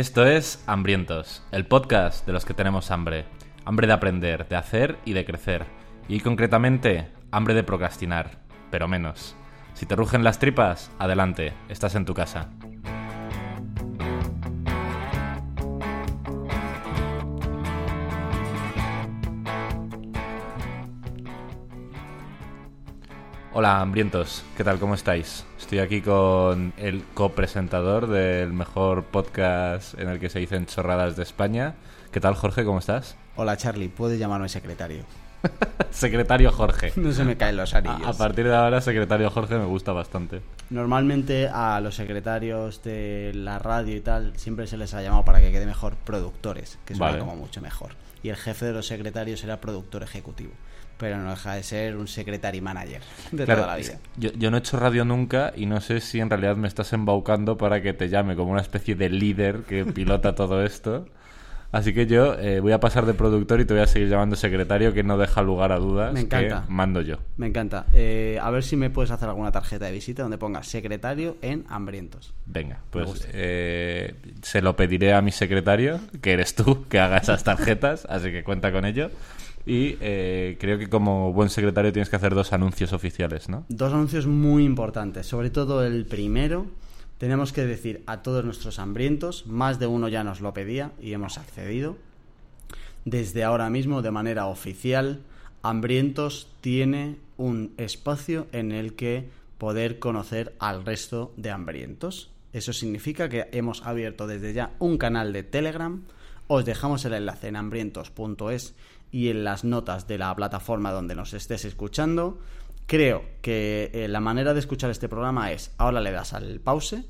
Esto es Hambrientos, el podcast de los que tenemos hambre. Hambre de aprender, de hacer y de crecer. Y concretamente, hambre de procrastinar, pero menos. Si te rugen las tripas, adelante, estás en tu casa. Hola, hambrientos, ¿qué tal? ¿Cómo estáis? Estoy aquí con el copresentador del mejor podcast en el que se dicen chorradas de España. ¿Qué tal, Jorge? ¿Cómo estás? Hola Charlie, puedes llamarme secretario. secretario Jorge. No se me caen los anillos. A, a, partir de ahora, secretario Jorge me gusta bastante. Normalmente a los secretarios de la radio y tal siempre se les ha llamado para que quede mejor productores, que suena Vale. como mucho mejor. Y el jefe de los secretarios era productor ejecutivo. Pero no deja de ser un secretary manager de Claro, toda la vida. Yo, yo no he hecho radio nunca y no sé si en realidad me estás embaucando para que te llame como una especie de líder que pilota todo esto. Así que yo eh, voy a pasar de productor y te voy a seguir llamando secretario, que no deja lugar a dudas. Me encanta. Que mando yo. Me encanta. Eh, a ver si me puedes hacer alguna tarjeta de visita donde ponga secretario en hambrientos. Venga, pues eh, se lo pediré a mi secretario, que eres tú, que haga esas tarjetas, así que cuenta con ello. Y eh, creo que como buen secretario tienes que hacer dos anuncios oficiales, ¿no? Dos anuncios muy importantes, sobre todo el primero. Tenemos que decir a todos nuestros hambrientos, más de uno ya nos lo pedía y hemos accedido. Desde ahora mismo, de manera oficial, Hambrientos tiene un espacio en el que poder conocer al resto de hambrientos. Eso significa que hemos abierto desde ya un canal de Telegram. Os dejamos el enlace en hambrientos.es y en las notas de la plataforma donde nos estés escuchando. Creo que eh, la manera de escuchar este programa es, ahora le das al pause,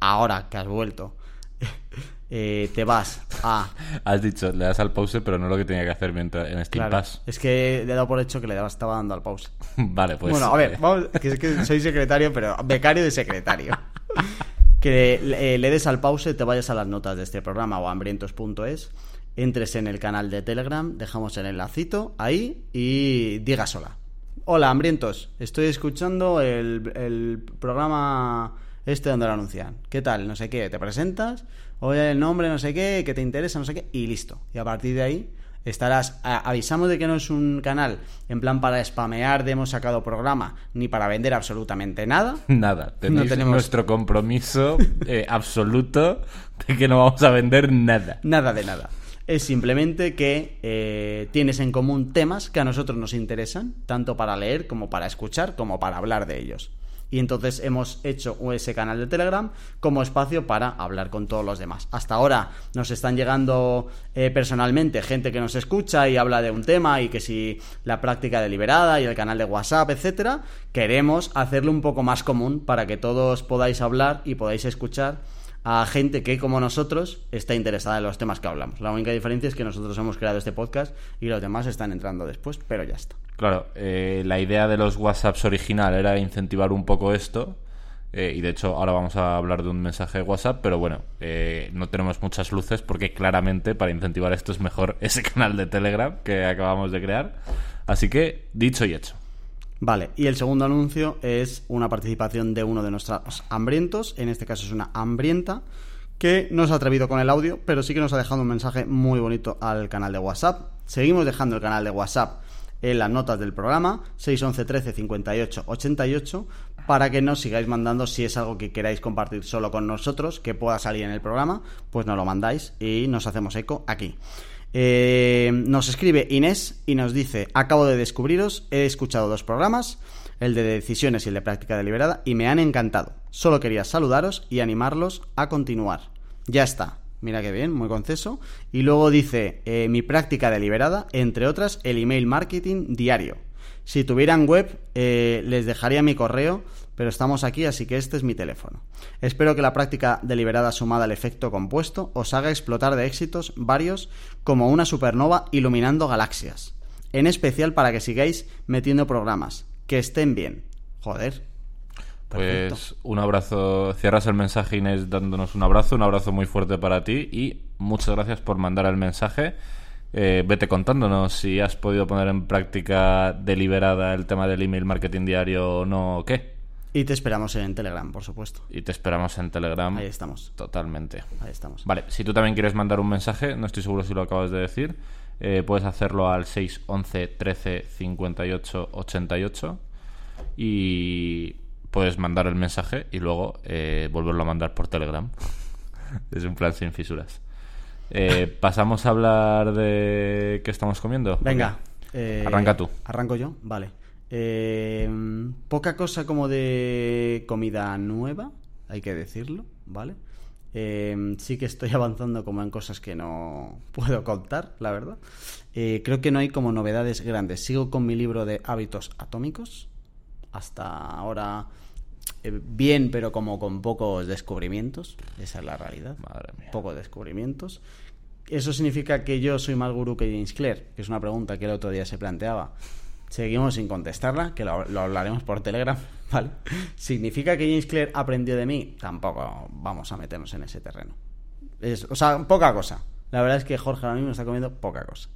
ahora que has vuelto, eh, te vas a... Has dicho, le das al pause, pero no lo que tenía que hacer mientras en Steam Claro, Pass. es que le he dado por hecho que le daba- estaba dando al pause. vale, pues. bueno, a ver, eh, vamos, que es que soy secretario, pero becario de secretario. que le, le des al pause, te vayas a las notas de este programa o a hambrientos.es, entres en el canal de Telegram, dejamos el enlacito ahí y digas hola. Hola, hambrientos, estoy escuchando el, el programa este donde lo anuncian. ¿Qué tal? No sé qué, te presentas, oye el nombre, no sé qué, que te interesa, no sé qué, y listo. Y a partir de ahí estarás. a- avisamos de que no es un canal en plan para spamear de hemos sacado programa, ni para vender absolutamente nada. Nada, tenemos- nuestro compromiso eh, absoluto de que no vamos a vender nada. Nada de nada. Es simplemente que eh, tienes en común temas que a nosotros nos interesan, tanto para leer como para escuchar, como para hablar de ellos. Y entonces hemos hecho ese canal de Telegram como espacio para hablar con todos los demás. Hasta ahora nos están llegando eh, personalmente gente que nos escucha y habla de un tema y que si la práctica deliberada y el canal de WhatsApp, etcétera, queremos hacerlo un poco más común para que todos podáis hablar y podáis escuchar a gente que, como nosotros, está interesada en los temas que hablamos. La única diferencia es que nosotros hemos creado este podcast y los demás están entrando después, pero ya está. Claro, eh, la idea de los WhatsApps original era incentivar un poco esto. eh, y de hecho, ahora vamos a hablar de un mensaje de WhatsApp, pero bueno, eh, no tenemos muchas luces porque claramente para incentivar esto es mejor ese canal de Telegram que acabamos de crear. Así que, dicho y hecho. Vale, y el segundo anuncio es una participación de uno de nuestros hambrientos, en este caso es una hambrienta, que no se ha atrevido con el audio, pero sí que nos ha dejado un mensaje muy bonito al canal de WhatsApp. Seguimos dejando el canal de WhatsApp en las notas del programa, 611 13 58 88, para que nos sigáis mandando si es algo que queráis compartir solo con nosotros, que pueda salir en el programa, pues nos lo mandáis y nos hacemos eco aquí. Eh, nos escribe Inés y nos dice, acabo de descubriros, he escuchado dos programas, el de decisiones y el de práctica deliberada, y me han encantado. Solo quería saludaros y animarlos a continuar. Ya está. Mira qué bien, muy conceso. Y luego dice, eh, mi práctica deliberada, entre otras, el email marketing diario. Si tuvieran web, eh, les dejaría mi correo, pero estamos aquí, así que este es mi teléfono. Espero que la práctica deliberada sumada al efecto compuesto os haga explotar de éxitos varios como una supernova iluminando galaxias. En especial para que sigáis metiendo programas. Que estén bien. Joder. Perfecto. Pues un abrazo, cierras el mensaje Inés dándonos un abrazo, un abrazo muy fuerte para ti y muchas gracias por mandar el mensaje. Eh, vete contándonos si has podido poner en práctica deliberada el tema del email marketing diario o no o qué. Y te esperamos en Telegram, por supuesto. Y te esperamos en Telegram. Ahí estamos. Totalmente. Ahí estamos. Vale, si tú también quieres mandar un mensaje, no estoy seguro si lo acabas de decir, eh, puedes hacerlo al 611 13 58 88 y puedes mandar el mensaje y luego eh, volverlo a mandar por Telegram. es un plan sin fisuras. Eh, Pasamos a hablar de qué estamos comiendo. Venga. eh, Arranca tú. Arranco yo, vale. Eh, poca cosa como de comida nueva, hay que decirlo, ¿vale? Eh, sí que estoy avanzando como en cosas que no puedo contar, la verdad. Eh, creo que no hay como novedades grandes. Sigo con mi libro de hábitos atómicos. Hasta ahora eh, bien, pero como con pocos descubrimientos. Esa es la realidad. Madre mía. Pocos descubrimientos. ¿Eso significa que yo soy más gurú que James Clear? Que es una pregunta que el otro día se planteaba. Seguimos sin contestarla, que lo, lo hablaremos por Telegram, ¿vale? ¿Significa que James Clear aprendió de mí? Tampoco vamos a meternos en ese terreno. Es, o sea, poca cosa. La verdad es que Jorge ahora mismo está comiendo poca cosa.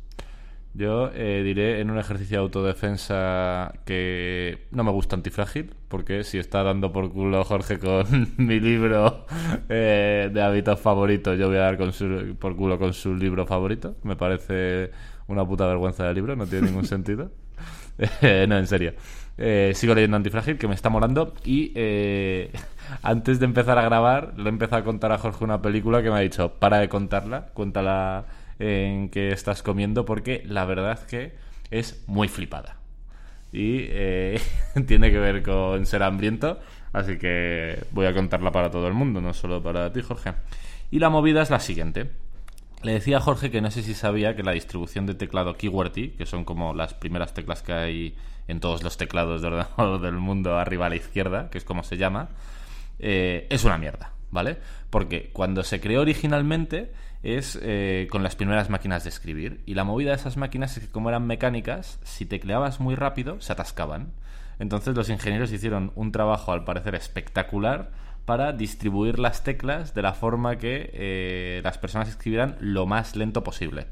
Yo eh, diré en un ejercicio de autodefensa que no me gusta antifrágil, porque si está dando por culo Jorge con mi libro eh, de hábitos favoritos, yo voy a dar con su- por culo con su libro favorito. Me parece una puta vergüenza de libro, no tiene ningún sentido. No, en serio. Eh, sigo leyendo Antifrágil, que me está molando. Y eh, antes de empezar a grabar, le he empezado a contar a Jorge una película que me ha dicho: para de contarla, cuéntala en que estás comiendo, porque la verdad que es muy flipada. Y eh, tiene que ver con ser hambriento. Así que voy a contarla para todo el mundo, no solo para ti, Jorge. Y la movida es la siguiente. Le decía a Jorge que no sé si sabía que la distribución de teclado QWERTY, que son como las primeras teclas que hay en todos los teclados del mundo arriba a la izquierda, que es como se llama, eh, es una mierda, ¿vale? Porque cuando se creó originalmente es eh, con las primeras máquinas de escribir. Y la movida de esas máquinas es que como eran mecánicas, si tecleabas muy rápido, se atascaban. Entonces los ingenieros hicieron un trabajo al parecer espectacular para distribuir las teclas de la forma que eh, las personas escribieran lo más lento posible.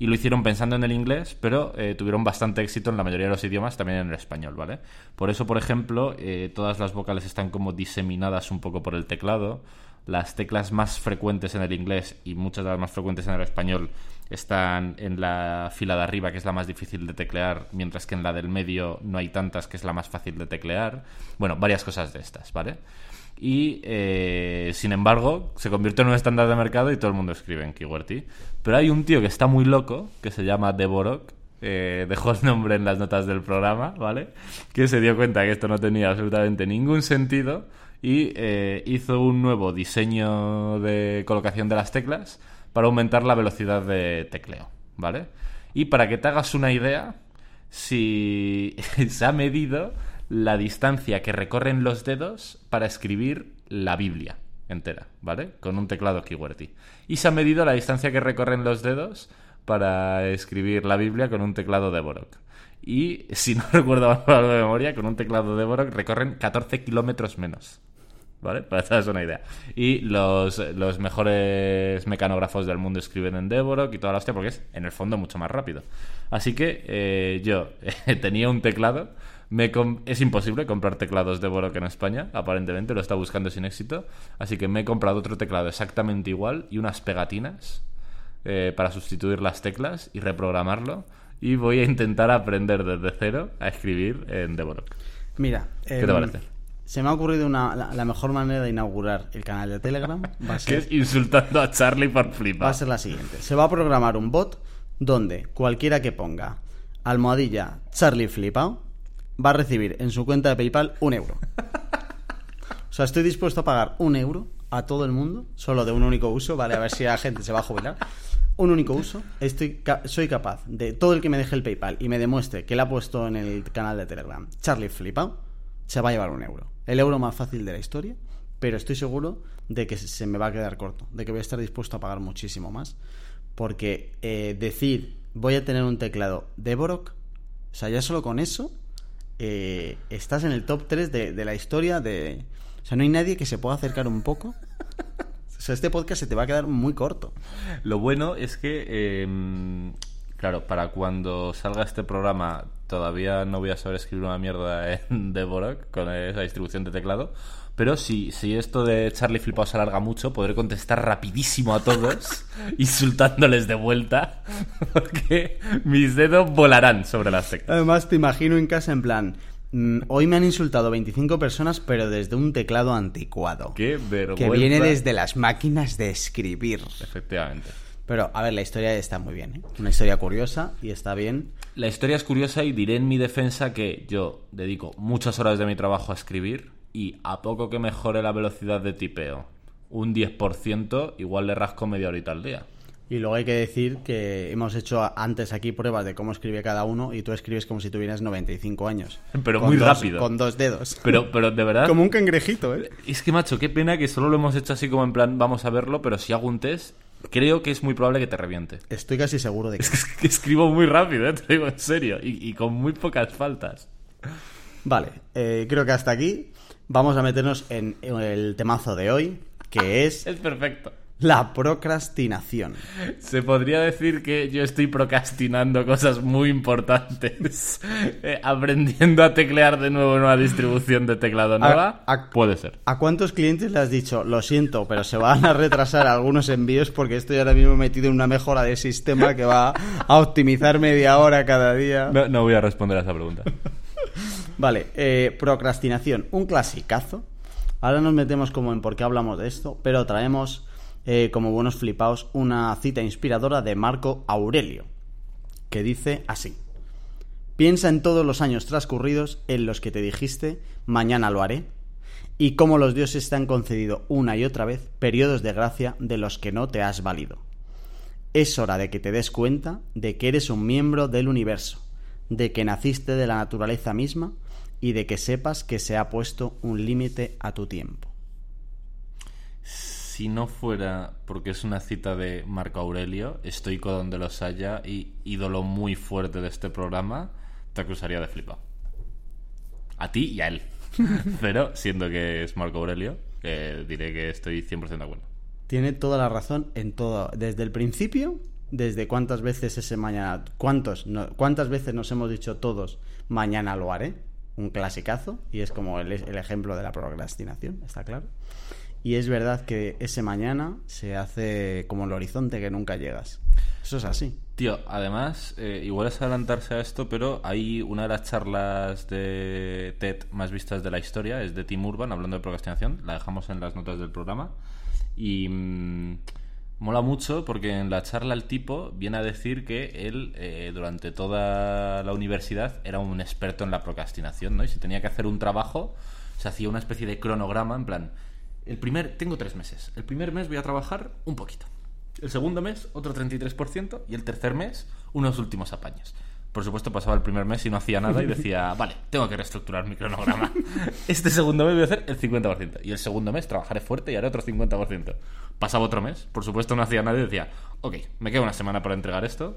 Y lo hicieron pensando en el inglés, pero eh, tuvieron bastante éxito en la mayoría de los idiomas, también en el español, ¿vale? Por eso, por ejemplo, eh, todas las vocales están como diseminadas un poco por el teclado. Las teclas más frecuentes en el inglés y muchas de las más frecuentes en el español están en la fila de arriba, que es la más difícil de teclear, mientras que en la del medio no hay tantas, que es la más fácil de teclear. Bueno, varias cosas de estas, ¿vale? Y eh, sin embargo, se convirtió en un estándar de mercado y todo el mundo escribe en QWERTY. Pero hay un tío que está muy loco, que se llama Deborok, eh, dejó el nombre en las notas del programa, ¿vale? Que se dio cuenta que esto no tenía absolutamente ningún sentido y eh, hizo un nuevo diseño de colocación de las teclas para aumentar la velocidad de tecleo, ¿vale? Y para que te hagas una idea, si se ha medido la distancia que recorren los dedos para escribir la Biblia entera, ¿vale? Con un teclado QWERTY. Y se ha medido la distancia que recorren los dedos para escribir la Biblia con un teclado Deborok. Y, si no recuerdo algo de memoria, con un teclado Deborok recorren 14 kilómetros menos. ¿Vale? Para hagas una idea. Y los, los mejores mecanógrafos del mundo escriben en Deborok y toda la hostia, porque es, en el fondo, mucho más rápido. Así que eh, yo tenía un teclado. Me es imposible comprar teclados Deborok en España, aparentemente, lo está buscando sin éxito. Así que me he comprado otro teclado exactamente igual y unas pegatinas eh, para sustituir las teclas y reprogramarlo. Y voy a intentar aprender desde cero a escribir en Deborok. Mira, ¿Qué em, te parece? Se me ha ocurrido una, la, la mejor manera de inaugurar el canal de Telegram. Va a Que ser es insultando a Charlie por va a flipar. ser la siguiente. Se va a programar un bot donde cualquiera que ponga almohadilla Charlie Flipao va a recibir en su cuenta de PayPal un euro. O sea, estoy dispuesto a pagar un euro a todo el mundo, solo de un único uso, ¿vale? A ver si la gente se va a jubilar. Un único uso. Estoy soy capaz de todo el que me deje el PayPal y me demuestre que le ha puesto en el canal de Telegram Charlie Flipao, se va a llevar un euro. El euro más fácil de la historia, pero estoy seguro de que se me va a quedar corto, de que voy a estar dispuesto a pagar muchísimo más. Porque eh, decir voy a tener un teclado Deborok, o sea, ya solo con eso eh, estás en el top 3 de, de la historia de... O sea, no hay nadie que se pueda acercar un poco. O sea, este podcast se te va a quedar muy corto. Lo bueno es que eh, Claro, para cuando salga este programa todavía no voy a saber escribir una mierda en Dvorak con esa distribución de teclado. Pero si, si esto de Charlie Flipado se alarga mucho, podré contestar rapidísimo a todos, insultándoles de vuelta, porque mis dedos volarán sobre las teclas. Además, te imagino en casa en plan. mm, Hoy me han insultado 25 personas, pero desde un teclado anticuado. Qué vergüenza. Que viene desde las máquinas de escribir. Efectivamente. Pero, a ver, la historia está muy bien, ¿eh? Una historia curiosa y está bien. La historia es curiosa y diré en mi defensa que yo dedico muchas horas de mi trabajo a escribir y a poco que mejore la velocidad de tipeo un 10%, igual le rasco media horita al día. Y luego hay que decir que hemos hecho antes aquí pruebas de cómo escribe cada uno y tú escribes como si tuvieras 95 años. Pero muy dos- rápido. Con dos dedos. Pero, pero de verdad... Como un cangrejito, ¿eh? Es que, macho, qué pena que solo lo hemos hecho así como en plan, vamos a verlo, pero si hago un test, creo que es muy probable que te reviente. Estoy casi seguro de que... Es que escribo muy rápido, ¿eh? te digo en serio, y, y con muy pocas faltas. Vale, eh, creo que hasta aquí vamos a meternos en el temazo de hoy, que es Es perfecto. la procrastinación. Se podría decir que yo estoy procrastinando cosas muy importantes. Eh, aprendiendo a teclear de nuevo en una distribución de teclado nueva. a- Puede ser. ¿A cuántos clientes le has dicho, lo siento, pero se van a retrasar algunos envíos porque estoy ahora mismo metido en una mejora de sistema que va a optimizar media hora cada día? No, no voy a responder a esa pregunta. Vale, eh, procrastinación, un clasicazo. Ahora nos metemos como en por qué hablamos de esto, pero traemos eh, como buenos flipaos una cita inspiradora de Marco Aurelio, que dice así. Piensa en todos los años transcurridos en los que te dijiste, mañana lo haré, y cómo los dioses te han concedido una y otra vez periodos de gracia de los que no te has valido. Es hora de que te des cuenta de que eres un miembro del universo, de que naciste de la naturaleza misma y de que sepas que se ha puesto un límite a tu tiempo. Si no fuera porque es una cita de Marco Aurelio, estoico donde los haya y ídolo muy fuerte de este programa, te acusaría de flipado. A ti y a él. Pero siendo que es Marco Aurelio, eh, diré que estoy 100% de acuerdo. Tiene toda la razón en todo, desde el principio, desde cuántas veces ese mañana, cuántos, no- cuántas veces nos hemos dicho todos, mañana lo haré, un clasicazo, y es como el, el ejemplo de la procrastinación, está claro. Y es verdad que ese mañana se hace como el horizonte que nunca llegas. Eso es así. Tío, además, eh, igual es adelantarse a esto, pero hay una de las charlas de TED más vistas de la historia, es de Tim Urban, hablando de procrastinación, la dejamos en las notas del programa, y mm, mola mucho porque en la charla el tipo viene a decir que él eh, durante toda la universidad era un experto en la procrastinación, ¿no? Y si tenía que hacer un trabajo, se hacía una especie de cronograma, en plan, el primer, tengo tres meses, el primer mes voy a trabajar un poquito. El segundo mes, otro 33%. Y el tercer mes, unos últimos apaños. Por supuesto, pasaba el primer mes y no hacía nada y decía, vale, tengo que reestructurar mi cronograma. Este segundo mes voy a hacer el 50%. Y el segundo mes trabajaré fuerte y haré otro 50%. Pasaba otro mes, por supuesto no hacía nada y decía, ok, me queda una semana para entregar esto.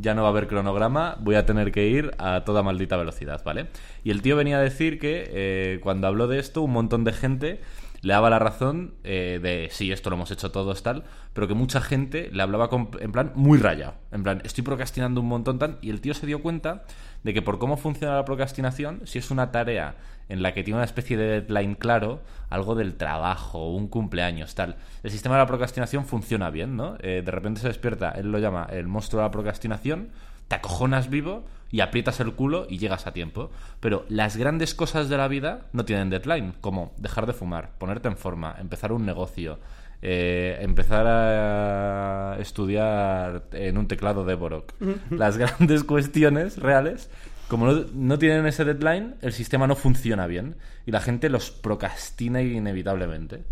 Ya no va a haber cronograma, voy a tener que ir a toda maldita velocidad, ¿vale? Y el tío venía a decir que eh, cuando habló de esto, un montón de gente le daba la razón eh, de sí, esto lo hemos hecho todos tal, pero que mucha gente le hablaba con- en plan muy rayado, en plan estoy procrastinando un montón tal, y el tío se dio cuenta de que por cómo funciona la procrastinación, si es una tarea en la que tiene una especie de deadline claro, algo del trabajo, un cumpleaños, tal, el sistema de la procrastinación funciona bien, ¿no? Eh, de repente se despierta, él lo llama el monstruo de la procrastinación, te acojonas vivo y aprietas el culo y llegas a tiempo. Pero las grandes cosas de la vida no tienen deadline, como dejar de fumar, ponerte en forma, empezar un negocio, eh, empezar a estudiar en un teclado de Borok. Las grandes cuestiones reales, como no, no tienen ese deadline, el sistema no funciona bien y la gente los procrastina inevitablemente.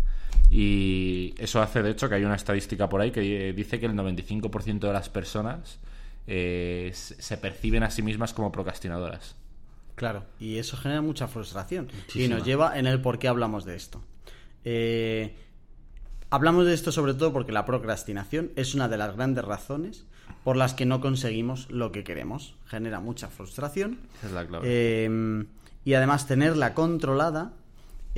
Y eso hace, de hecho, que hay una estadística por ahí que eh, dice que el 95% de las personas eh, se perciben a sí mismas como procrastinadoras. Claro, y eso genera mucha frustración. Y nos lleva en el por qué hablamos de esto. Eh, hablamos de esto sobre todo porque la procrastinación es una de las grandes razones por las que no conseguimos lo que queremos. Genera mucha frustración. Esa es la clave. Eh, y además tenerla controlada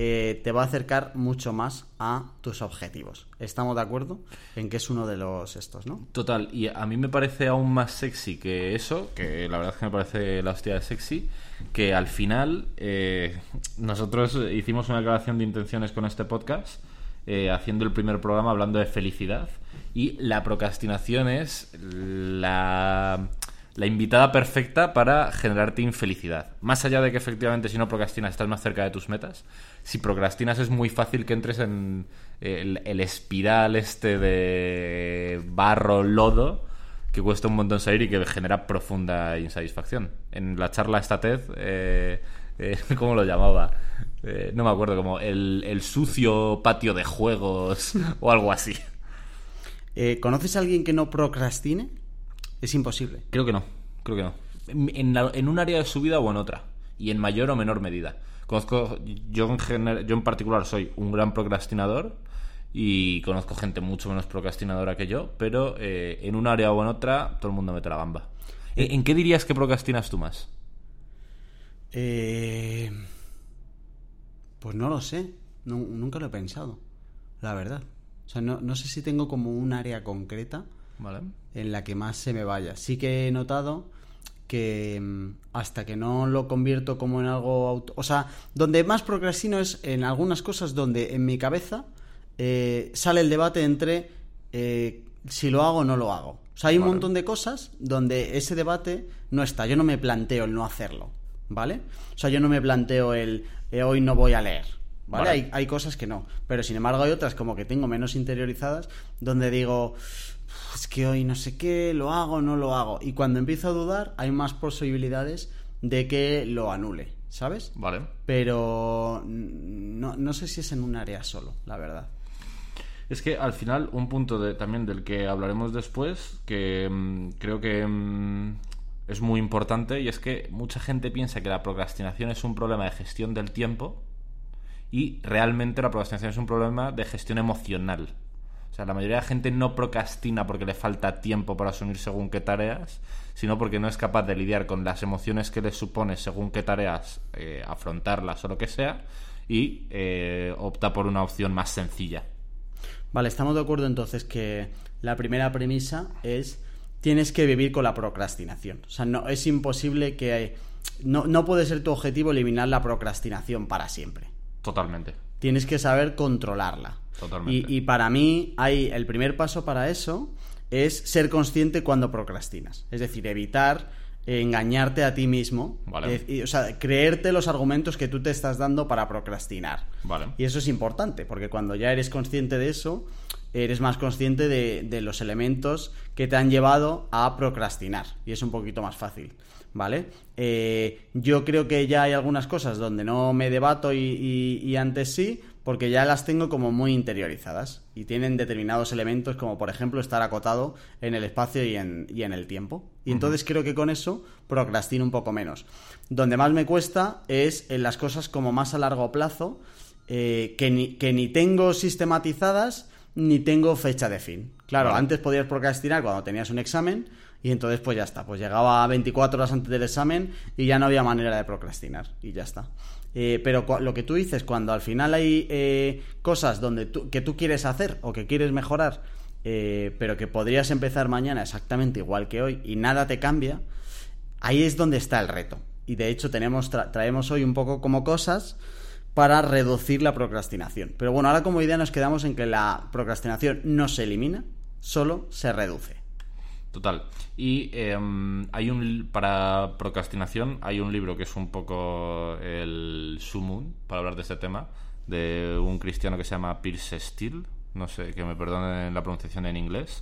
eh, te va a acercar mucho más a tus objetivos. ¿Estamos de acuerdo en que es uno de los estos, no? Total, y a mí me parece aún más sexy que eso, que la verdad es que me parece la hostia de sexy, que al final eh, nosotros hicimos una declaración de intenciones con este podcast, eh, haciendo el primer programa hablando de felicidad, y la procrastinación es la la invitada perfecta para generarte infelicidad. Más allá de que efectivamente si no procrastinas estás más cerca de tus metas, si procrastinas es muy fácil que entres en el, espiral este de barro, lodo, que cuesta un montón salir y que genera profunda insatisfacción. En la charla esta TED, eh, eh, ¿cómo lo llamaba? Eh, no me acuerdo, como el, el sucio patio de juegos o algo así. ¿Conoces a alguien que no procrastine? Es imposible. Creo que no, creo que no. En, un área de su vida o en otra. Y en mayor o menor medida. Conozco, yo en, yo en particular soy un gran procrastinador y conozco gente mucho menos procrastinadora que yo, pero eh, en un área o en otra todo el mundo mete la gamba. ¿En, qué dirías que procrastinas tú más? Eh, pues no lo sé, nunca lo he pensado, la verdad. O sea, no, no sé si tengo como un área concreta en la que más se me vaya. Sí que he notado que mm, hasta que no lo convierto como en algo... O sea, donde más procrastino es en algunas cosas donde en mi cabeza eh, sale el debate entre eh, si lo hago o no lo hago. O sea, hay un montón de cosas donde ese debate no está. Yo no me planteo el no hacerlo, ¿vale? O sea, yo no me planteo el eh, hoy no voy a leer. ¿Vale? Hay, hay cosas que no. Pero sin embargo hay otras como que tengo menos interiorizadas donde digo, es que hoy no sé qué, lo hago, no lo hago. Y cuando empiezo a dudar, hay más posibilidades de que lo anule, ¿sabes? Vale. Pero no, no sé si es en un área solo, la verdad. Es que al final, un punto de, también del que hablaremos después, que mm, creo que mm, es muy importante, y es que mucha gente piensa que la procrastinación es un problema de gestión del tiempo, y realmente la procrastinación es un problema de gestión emocional la mayoría de la gente no procrastina porque le falta tiempo para asumir según qué tareas, sino porque no es capaz de lidiar con las emociones que le supone según qué tareas eh, afrontarlas o lo que sea, y eh, opta por una opción más sencilla. Vale, estamos de acuerdo entonces que la primera premisa es tienes que vivir con la procrastinación. O sea, no, es imposible que... No, no puede ser tu objetivo eliminar la procrastinación para siempre. Totalmente. Tienes que saber controlarla. Y, para mí, hay, el primer paso para eso es ser consciente cuando procrastinas. Es decir, evitar engañarte a ti mismo. o sea, creerte los argumentos que tú te estás dando para procrastinar. Y eso es importante, porque cuando ya eres consciente de eso, eres más consciente de, los elementos que te han llevado a procrastinar. Y es un poquito más fácil. ¿Vale? Eh, yo creo que ya hay algunas cosas donde no me debato y antes sí, porque ya las tengo como muy interiorizadas y tienen determinados elementos como por ejemplo estar acotado en el espacio y en, el tiempo. Y entonces creo que con eso procrastino un poco menos. Donde más me cuesta es en las cosas como más a largo plazo, eh, que, ni, que ni tengo sistematizadas ni tengo fecha de fin. Claro, antes podías procrastinar cuando tenías un examen y entonces pues ya está, pues llegaba 24 horas antes del examen y ya no había manera de procrastinar y ya está. Eh, pero lo que tú dices, cuando al final hay eh, cosas donde que tú quieres hacer o que quieres mejorar, eh, pero que podrías empezar mañana exactamente igual que hoy y nada te cambia, ahí es donde está el reto. Y de hecho tenemos traemos hoy un poco como cosas para reducir la procrastinación. Pero bueno, ahora como idea nos quedamos en que la procrastinación no se elimina, solo se reduce. Total. Y em, hay un para procrastinación hay un libro que es un poco el sumum para hablar de este tema de un cristiano que se llama Pierce Steele, no sé, que me perdonen la pronunciación en inglés,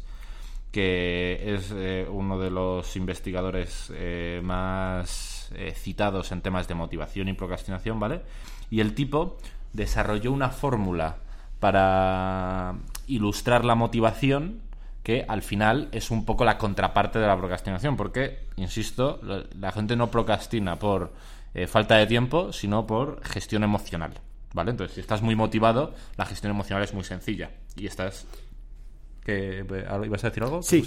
que es eh, uno de los investigadores eh, más eh, citados en temas de motivación y procrastinación, ¿vale? Y el tipo desarrolló una fórmula para ilustrar la motivación que al final es un poco la contraparte de la procrastinación, porque, insisto, la gente no procrastina por eh, falta de tiempo, sino por gestión emocional. ¿Vale? Entonces, si estás muy motivado, la gestión emocional es muy sencilla. Y estás. ¿Qué, ¿Ibas a decir algo? Sí.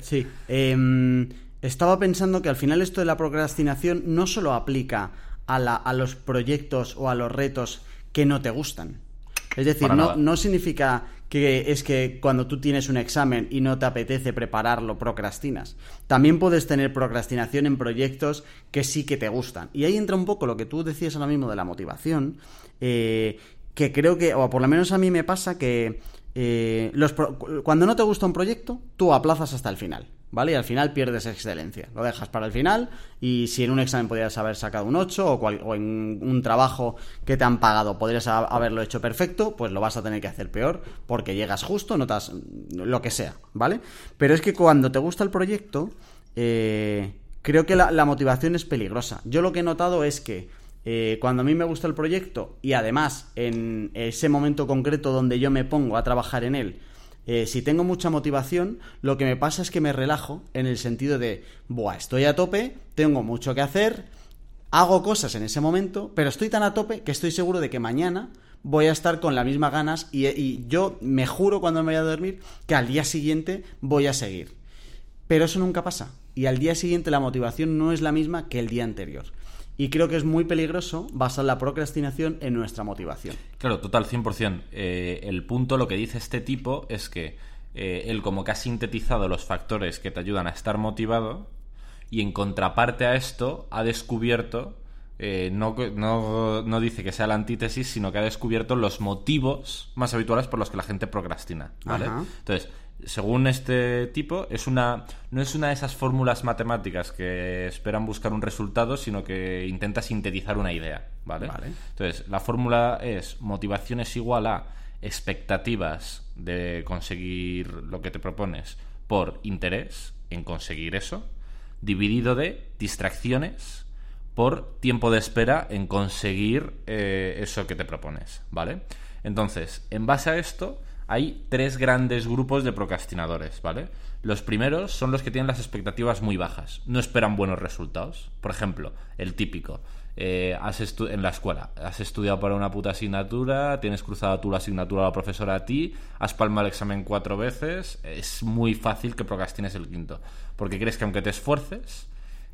Sí. Em, estaba pensando que al final esto de la procrastinación no solo aplica a, a los proyectos o a los retos que no te gustan. Es decir, no, no, significa que es que cuando tú tienes un examen y no te apetece prepararlo, procrastinas. También puedes tener procrastinación en proyectos que sí que te gustan. Y ahí entra un poco lo que tú decías ahora mismo de la motivación, eh, que creo que, o por lo menos a mí me pasa que eh, los cuando no te gusta un proyecto, tú aplazas hasta el final. ¿vale? Y al final pierdes excelencia. Lo dejas para el final y si en un examen podrías haber sacado un 8 o, en un trabajo que te han pagado podrías haberlo hecho perfecto, pues lo vas a tener que hacer peor porque llegas justo, notas lo que sea, ¿vale? Pero es que cuando te gusta el proyecto, eh, creo que la, motivación es peligrosa. Yo lo que he notado es que eh, cuando a mí me gusta el proyecto y además en ese momento concreto donde yo me pongo a trabajar en él, eh, si tengo mucha motivación, lo que me pasa es que me relajo en el sentido de, buah, estoy a tope, tengo mucho que hacer, hago cosas en ese momento, pero estoy tan a tope que estoy seguro de que mañana voy a estar con las mismas ganas y, y yo me juro cuando me voy a dormir que al día siguiente voy a seguir. Pero eso nunca pasa. Y al día siguiente la motivación no es la misma que el día anterior. Y creo que es muy peligroso basar la procrastinación en nuestra motivación. Claro, total, 100%. Eh, el punto, lo que dice este tipo, es que eh, él como que ha sintetizado los factores que te ayudan a estar motivado y en contraparte a esto ha descubierto, eh, no, no, no, dice que sea la antítesis, sino que ha descubierto los motivos más habituales por los que la gente procrastina. ¿vale? Entonces, según este tipo, es una, no es una de esas fórmulas matemáticas que esperan buscar un resultado, sino que intenta sintetizar una idea, ¿vale? Entonces, la fórmula es motivación es igual a expectativas de conseguir lo que te propones por interés en conseguir eso, dividido de distracciones por tiempo de espera en conseguir eh, eso que te propones, ¿vale? Entonces, en base a esto, hay tres grandes grupos de procrastinadores, ¿vale? Los primeros son los que tienen las expectativas muy bajas, no esperan buenos resultados. Por ejemplo, el típico, eh, has en la escuela, has estudiado para una puta asignatura, tienes cruzada tú la asignatura a la profesora a ti, has palmado el examen cuatro veces, es muy fácil que procrastines el quinto, porque crees que aunque te esfuerces,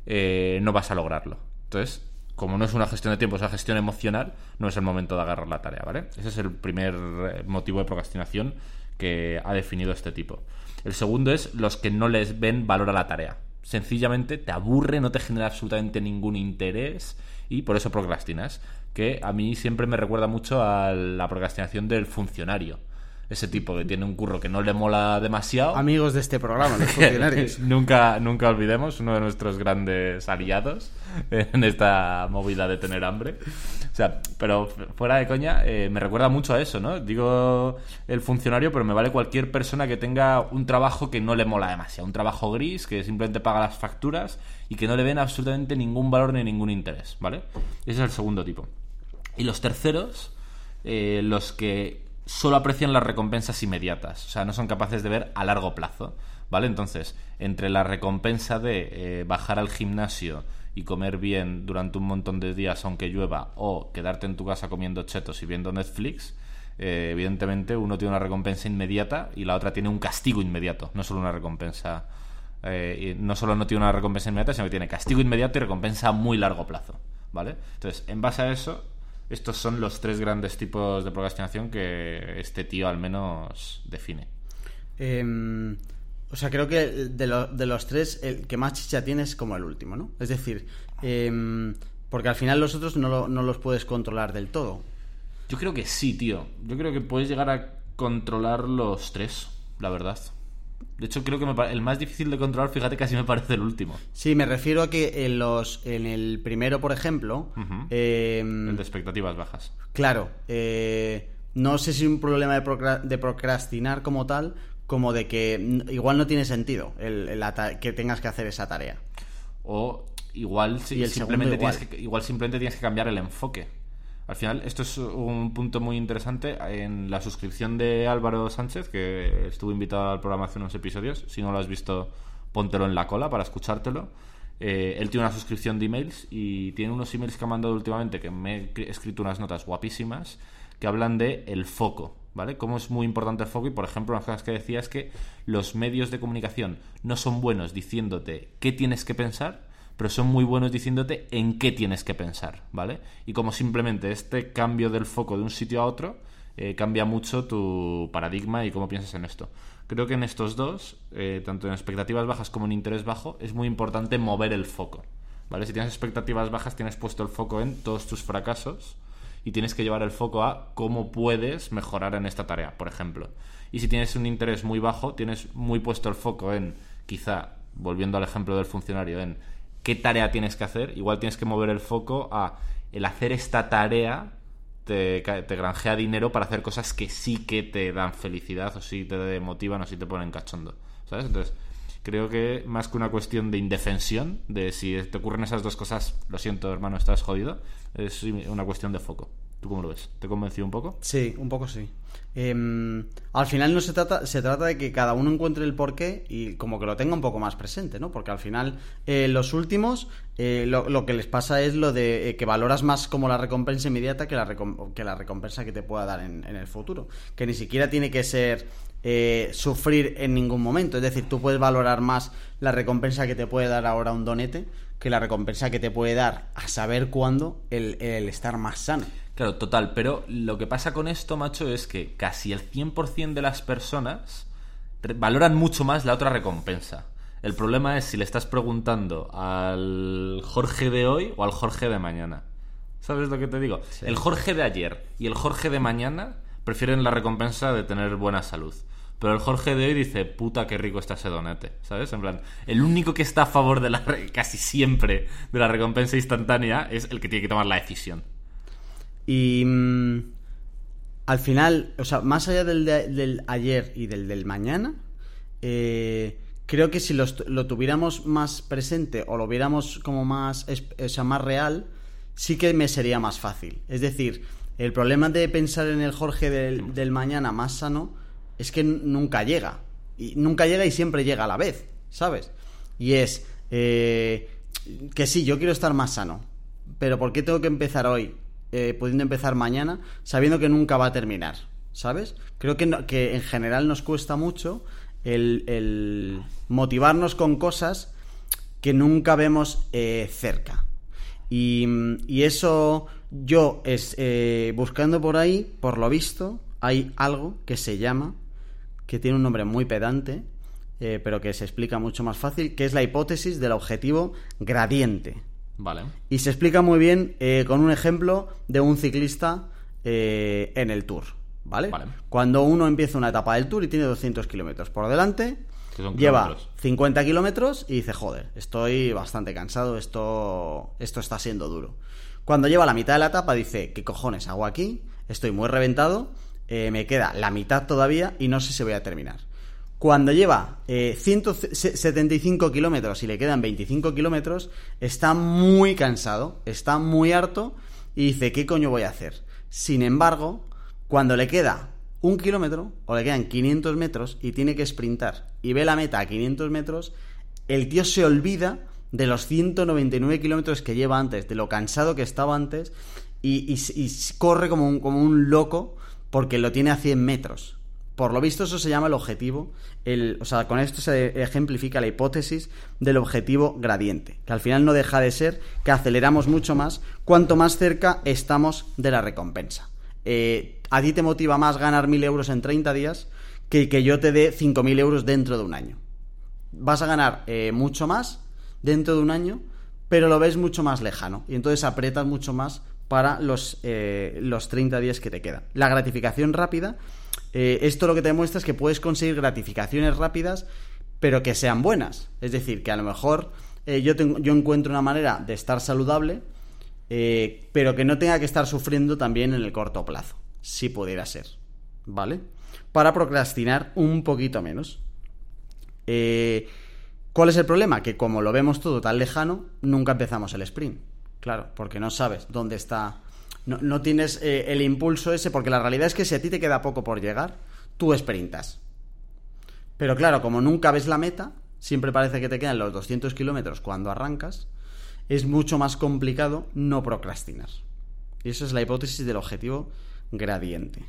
eh, no vas a lograrlo. Entonces, como no es una gestión de tiempo, es una gestión emocional, no es el momento de agarrar la tarea, ¿vale? Ese es el primer eh, motivo de procrastinación que ha definido este tipo. El segundo es los que no les ven valor a la tarea. Sencillamente te aburre, no te genera absolutamente ningún interés y por eso procrastinas. Que a mí siempre me recuerda mucho a la procrastinación del funcionario ese tipo que tiene un curro que no le mola demasiado. Amigos de este programa, los funcionarios. nunca, nunca olvidemos, uno de nuestros grandes aliados en esta movida de tener hambre. O sea, pero fuera de coña, eh, me recuerda mucho a eso, ¿no? Digo el funcionario, pero me vale cualquier persona que tenga un trabajo que no le mola demasiado. Un trabajo gris, que simplemente paga las facturas y que no le ven absolutamente ningún valor ni ningún interés, ¿vale? Ese es el segundo tipo. Y los terceros, eh, los que solo aprecian las recompensas inmediatas, o sea, no son capaces de ver a largo plazo, ¿vale? Entonces, entre la recompensa de eh, bajar al gimnasio y comer bien durante un montón de días aunque llueva, o quedarte en tu casa comiendo chetos y viendo Netflix, eh, evidentemente uno tiene una recompensa inmediata y la otra tiene un castigo inmediato, no solo una recompensa. Eh, no solo no tiene una recompensa inmediata, sino que tiene castigo inmediato y recompensa a muy largo plazo, ¿vale? Entonces, en base a eso, estos son los tres grandes tipos de procrastinación que este tío al menos define. Em, o sea, creo que de, los tres, el que más chicha tiene es como el último, ¿no? Es decir, em, porque al final los otros no, no los puedes controlar del todo. Yo creo que sí, tío. Yo creo que puedes llegar a controlar los tres, la verdad. De hecho, creo que el más difícil de controlar, fíjate, casi me parece el último. Sí, me refiero a que en los en el primero, por ejemplo... Em, el de expectativas bajas. Claro. Eh, no sé si es un problema de, procrastinar como tal, como de que igual no tiene sentido el, que tengas que hacer esa tarea. O igual, simplemente Tienes que, igual simplemente tienes que cambiar el enfoque. Al final, esto es un punto muy interesante en la suscripción de Álvaro Sánchez, que estuvo invitado al programa hace unos episodios. Si no lo has visto, póntelo en la cola para escuchártelo. Eh, él tiene una suscripción de emails y tiene unos emails que ha mandado últimamente que me he escrito unas notas guapísimas que hablan de el foco, ¿vale? Cómo es muy importante el foco y, por ejemplo, una de las cosas que decía es que los medios de comunicación no son buenos diciéndote qué tienes que pensar, pero son muy buenos diciéndote en qué tienes que pensar, ¿vale? Y como simplemente este cambio del foco de un sitio a otro eh, cambia mucho tu paradigma y cómo piensas en esto. Creo que en estos dos, eh, tanto en expectativas bajas como en interés bajo, es muy importante mover el foco, ¿vale? Si tienes expectativas bajas, tienes puesto el foco en todos tus fracasos y tienes que llevar el foco a cómo puedes mejorar en esta tarea, por ejemplo. Y si tienes un interés muy bajo, tienes muy puesto el foco en, quizá, volviendo al ejemplo del funcionario, en qué tarea tienes que hacer, igual tienes que mover el foco a el hacer esta tarea te, te granjea dinero para hacer cosas que sí que te dan felicidad o sí te motivan o sí te ponen cachondo. ¿Sabes? Entonces, creo que más que una cuestión de indefensión, de si te ocurren esas dos cosas, lo siento hermano, estás jodido, es una cuestión de foco. ¿Tú cómo lo ves? ¿Te convenció un poco? Sí, un poco sí. Em, al final no se trata, se trata de que cada uno encuentre el porqué y como que lo tenga un poco más presente, ¿no? Porque al final eh, los últimos eh, lo, que les pasa es lo de eh, que valoras más como la recompensa inmediata que la, que la recompensa que te pueda dar en, en, el futuro. Que ni siquiera tiene que ser sufrir en ningún momento. Es decir, tú puedes valorar más la recompensa que te puede dar ahora un donete que la recompensa que te puede dar a saber cuándo el estar más sano. Claro, total, pero lo que pasa con esto, macho, es que casi el 100% de las personas valoran mucho más la otra recompensa. El problema es si le estás preguntando al Jorge de hoy o al Jorge de mañana. ¿Sabes lo que te digo? El Jorge de ayer y el Jorge de mañana prefieren la recompensa de tener buena salud. Pero el Jorge de hoy dice, puta, qué rico está ese donete. ¿Sabes? En plan, el único que está a favor de la, casi siempre, de la recompensa instantánea es el que tiene que tomar la decisión. Y mm, al final, o sea, más allá del, del ayer y del del mañana, eh, creo que si lo tuviéramos más presente o lo viéramos como más, o sea, más real, sí que me sería más fácil. Es decir, el problema de pensar en el Jorge del, del mañana más sano es que nunca llega. Y nunca llega y siempre llega a la vez, ¿sabes? Y es eh, que sí, yo quiero estar más sano. Pero ¿por qué tengo que empezar hoy? Eh, pudiendo empezar mañana, sabiendo que nunca va a terminar, ¿sabes? Creo que, que en general nos cuesta mucho el, motivarnos con cosas que nunca vemos eh, cerca. Y, eso yo es eh, buscando por ahí, por lo visto, hay algo que se llama, que tiene un nombre muy pedante, pero que se explica mucho más fácil, que es la hipótesis del objetivo gradiente. Vale. Y se explica muy bien eh, con un ejemplo de un ciclista eh, en el Tour. ¿vale? Cuando uno empieza una etapa del Tour y tiene 200 kilómetros por delante, lleva 50 kilómetros y dice, joder, estoy bastante cansado, esto, esto está siendo duro. Cuando lleva la mitad de la etapa dice, ¿qué cojones hago aquí? Estoy muy reventado, eh, me queda la mitad todavía y no sé si voy a terminar. Cuando lleva 175 eh, kilómetros y le quedan 25 kilómetros, está muy cansado, está muy harto y dice, ¿qué coño voy a hacer? Sin embargo, cuando le queda un kilómetro o le quedan 500 metros y tiene que sprintar y ve la meta a 500 metros, el tío se olvida de los 199 kilómetros que lleva antes, de lo cansado que estaba antes y, corre como un, como un loco porque lo tiene a 100 metros. Por lo visto eso se llama el objetivo, el, o sea, con esto se ejemplifica la hipótesis del objetivo gradiente, que al final no deja de ser que aceleramos mucho más cuanto más cerca estamos de la recompensa. Eh, a ti te motiva más ganar 1.000 euros en 30 días que que yo te dé 5.000 euros dentro de un año. Vas a ganar eh, mucho más dentro de un año, pero lo ves mucho más lejano y entonces aprietas mucho más para los, eh, los 30 días que te quedan. La gratificación rápida eh, esto lo que te demuestra es que puedes conseguir gratificaciones rápidas, pero que sean buenas. Es decir, que a lo mejor eh, yo, yo encuentro una manera de estar saludable, eh, pero que no tenga que estar sufriendo también en el corto plazo, si pudiera ser. ¿Vale? Para procrastinar un poquito menos. ¿Cuál es el problema? Que como lo vemos todo tan lejano, nunca empezamos el sprint. Claro, porque no sabes dónde está no, tienes eh, el impulso ese, porque la realidad es que si a ti te queda poco por llegar, tú sprintas. Pero claro, como nunca ves la meta, siempre parece que te quedan los 200 kilómetros cuando arrancas, es mucho más complicado no procrastinar. Y esa es la hipótesis del objetivo gradiente.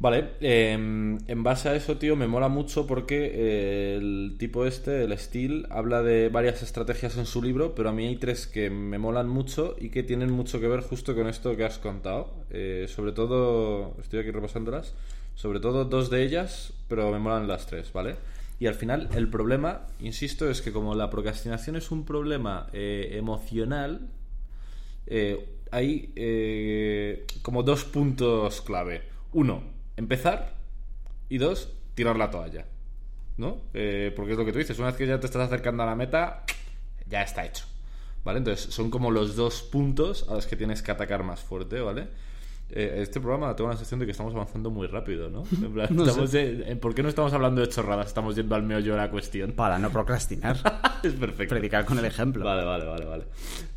Vale, em, en base a eso, tío, me mola mucho porque eh, el tipo este, el Steel, habla de varias estrategias en su libro, pero a mí hay tres que me molan mucho y que tienen mucho que ver justo con esto que has contado. Eh, sobre todo, estoy aquí repasándolas, sobre todo dos de ellas, pero me molan las tres, ¿vale? Y al final, el problema, insisto, es que como la procrastinación es un problema eh, emocional, hay como dos puntos clave. Uno, empezar y dos, tirar la toalla. ¿No? Eh, porque es lo que tú dices, una vez que ya te estás acercando a la meta, ya está hecho. ¿Vale? Entonces son como los dos puntos a los que tienes que atacar más fuerte, ¿vale? Eh, este programa tengo la sensación de que estamos avanzando muy rápido, ¿no? ¿Por qué no estamos hablando de chorradas? Estamos yendo al meollo de la cuestión. Para no procrastinar. es perfecto. Predicar con el ejemplo. Vale, vale, vale, vale.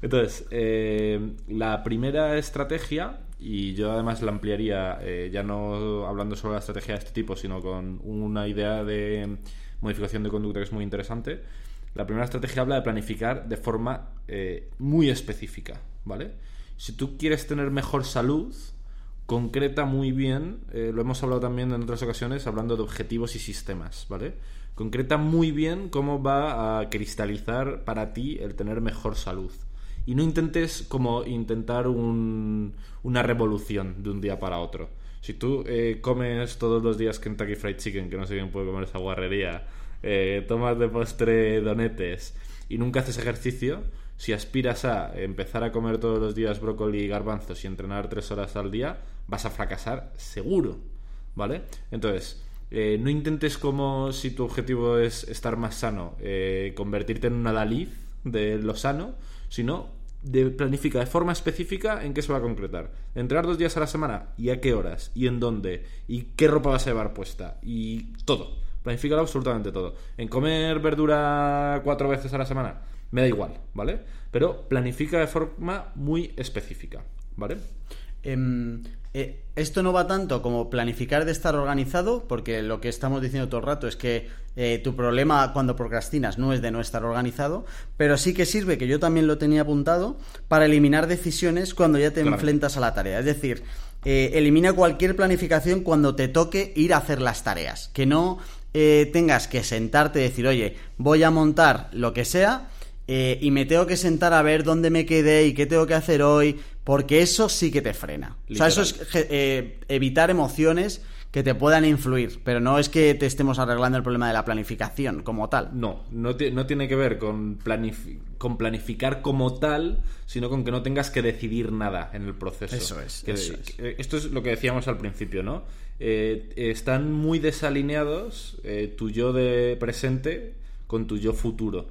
Entonces, eh, la primera estrategia, y yo además la ampliaría, eh, ya no hablando solo de la estrategia de este tipo, sino con una idea de modificación de conducta que es muy interesante. La primera estrategia habla de planificar de forma muy específica, ¿vale? Si tú quieres tener mejor salud, concreta muy bien, eh, lo hemos hablado también en otras ocasiones, hablando de objetivos y sistemas, ¿vale? Concreta muy bien cómo va a cristalizar para ti el tener mejor salud. Y no intentes como intentar una revolución de un día para otro. Si tú eh, comes todos los días Kentucky Fried Chicken, que no sé quién puede comer esa guarrería, eh, tomas de postre donetes y nunca haces ejercicio, si aspiras a empezar a comer todos los días brócoli y garbanzos y entrenar tres horas al día, vas a fracasar seguro, ¿vale? Entonces, eh, no intentes como si tu objetivo es estar más sano, eh, convertirte en una Dalí de lo sano, sino de planifica de forma específica en qué se va a concretar. Entrenar dos días a la semana y a qué horas y en dónde y qué ropa vas a llevar puesta y todo. Planifícalo absolutamente todo. En comer verdura cuatro veces a la semana, me da igual, ¿vale? Pero planifica de forma muy específica, ¿vale? Em, eh, esto no va tanto como planificar de estar organizado, porque lo que estamos diciendo todo el rato es que eh, tu problema cuando procrastinas no es de no estar organizado, pero sí que sirve, que yo también lo tenía apuntado, para eliminar decisiones cuando ya te enfrentas a la tarea. Es decir, eh, elimina cualquier planificación cuando te toque ir a hacer las tareas. Que no tengas que sentarte y decir, oye, voy a montar lo que sea eh, y me tengo que sentar a ver dónde me quedé y qué tengo que hacer hoy, porque eso sí que te frena. O sea, eso es eh, evitar emociones que te puedan influir, pero no es que te estemos arreglando el problema de la planificación como tal. No, no, tiene que ver con, con planificar como tal, sino con que no tengas que decidir nada en el proceso. Eso es. Esto es lo que decíamos al principio, ¿no? Eh, están muy desalineados tu yo de presente con tu yo futuro.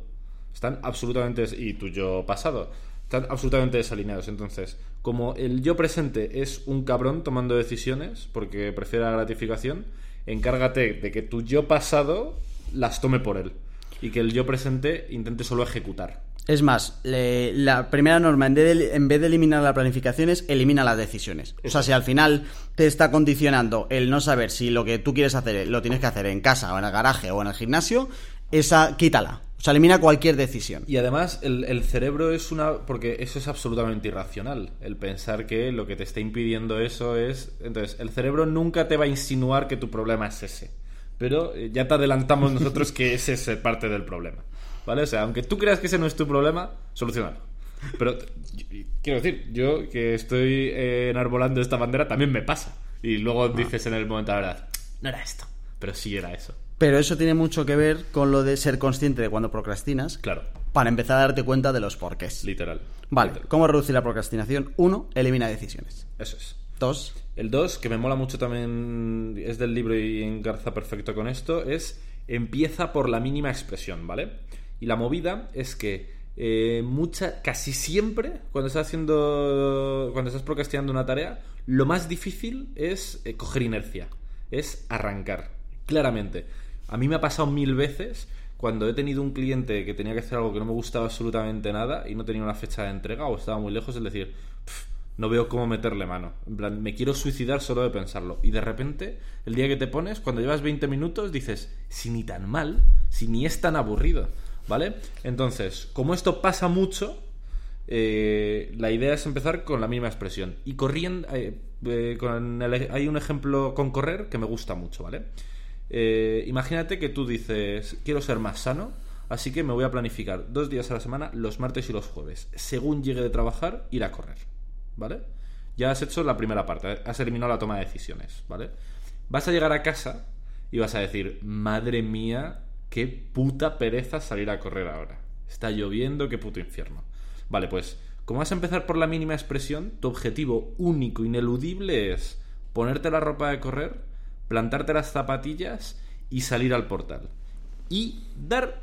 Están absolutamente. y tu yo pasado. Están absolutamente desalineados. Entonces, como el yo presente es un cabrón tomando decisiones porque prefiere la gratificación, encárgate de que tu yo pasado las tome por él. Y que el yo presente intente solo ejecutar. Es más, la primera norma, en vez, de, en vez, de, eliminar la planificación, es elimina las decisiones. O sea, si al final te está condicionando el no saber si lo que tú quieres hacer lo tienes que hacer en casa o en el garaje o en el gimnasio, esa quítala. O sea, elimina cualquier decisión. Y además, el, cerebro es una. Porque eso es absolutamente irracional. El pensar que lo que te está impidiendo eso es. Entonces, el cerebro nunca te va a insinuar que tu problema es ese. Pero eh, ya te adelantamos nosotros que ese es parte del problema. ¿Vale? O sea, aunque tú creas que ese no es tu problema, solucionalo. Pero quiero decir, yo que estoy eh, enarbolando esta bandera también me pasa. Y luego ah. dices en el momento, la verdad, no era esto, pero sí era eso. Pero eso tiene mucho que ver con lo de ser consciente de cuando procrastinas. Claro. Para empezar a darte cuenta de los porqués. Literal. Vale, ¿cómo reducir la procrastinación? Uno, elimina decisiones. Eso es. Dos. El dos, que me mola mucho también, es del libro y engarza perfecto con esto, es empieza por la mínima expresión, ¿vale? Y la movida es que eh, mucha, casi siempre, cuando estás haciendo, cuando estás procrastinando una tarea, lo más difícil es eh, coger inercia, es arrancar, claramente. A mí me ha pasado mil veces cuando he tenido un cliente que tenía que hacer algo que no me gustaba absolutamente nada y no tenía una fecha de entrega o estaba muy lejos, es decir, no veo cómo meterle mano. En plan, me quiero suicidar solo de pensarlo. Y de repente, el día que te pones, cuando llevas 20 minutos, dices, si ni tan mal, si ni es tan aburrido. ¿Vale? Entonces, como esto pasa mucho, eh, la idea es empezar con la misma expresión. Y corriendo, eh, eh, con el- hay un ejemplo con correr que me gusta mucho, ¿vale? Eh, imagínate que tú dices, quiero ser más sano, así que me voy a planificar dos días a la semana, los martes y los jueves. Según llegue de trabajar, ir a correr, ¿vale? Ya has hecho la primera parte, has eliminado la toma de decisiones, ¿vale? Vas a llegar a casa y vas a decir, madre mía, qué puta pereza salir a correr ahora. Está lloviendo, qué puto infierno. Vale, pues, como vas a empezar por la mínima expresión, tu objetivo único, ineludible es ponerte la ropa de correr, plantarte las zapatillas y salir al portal. Y dar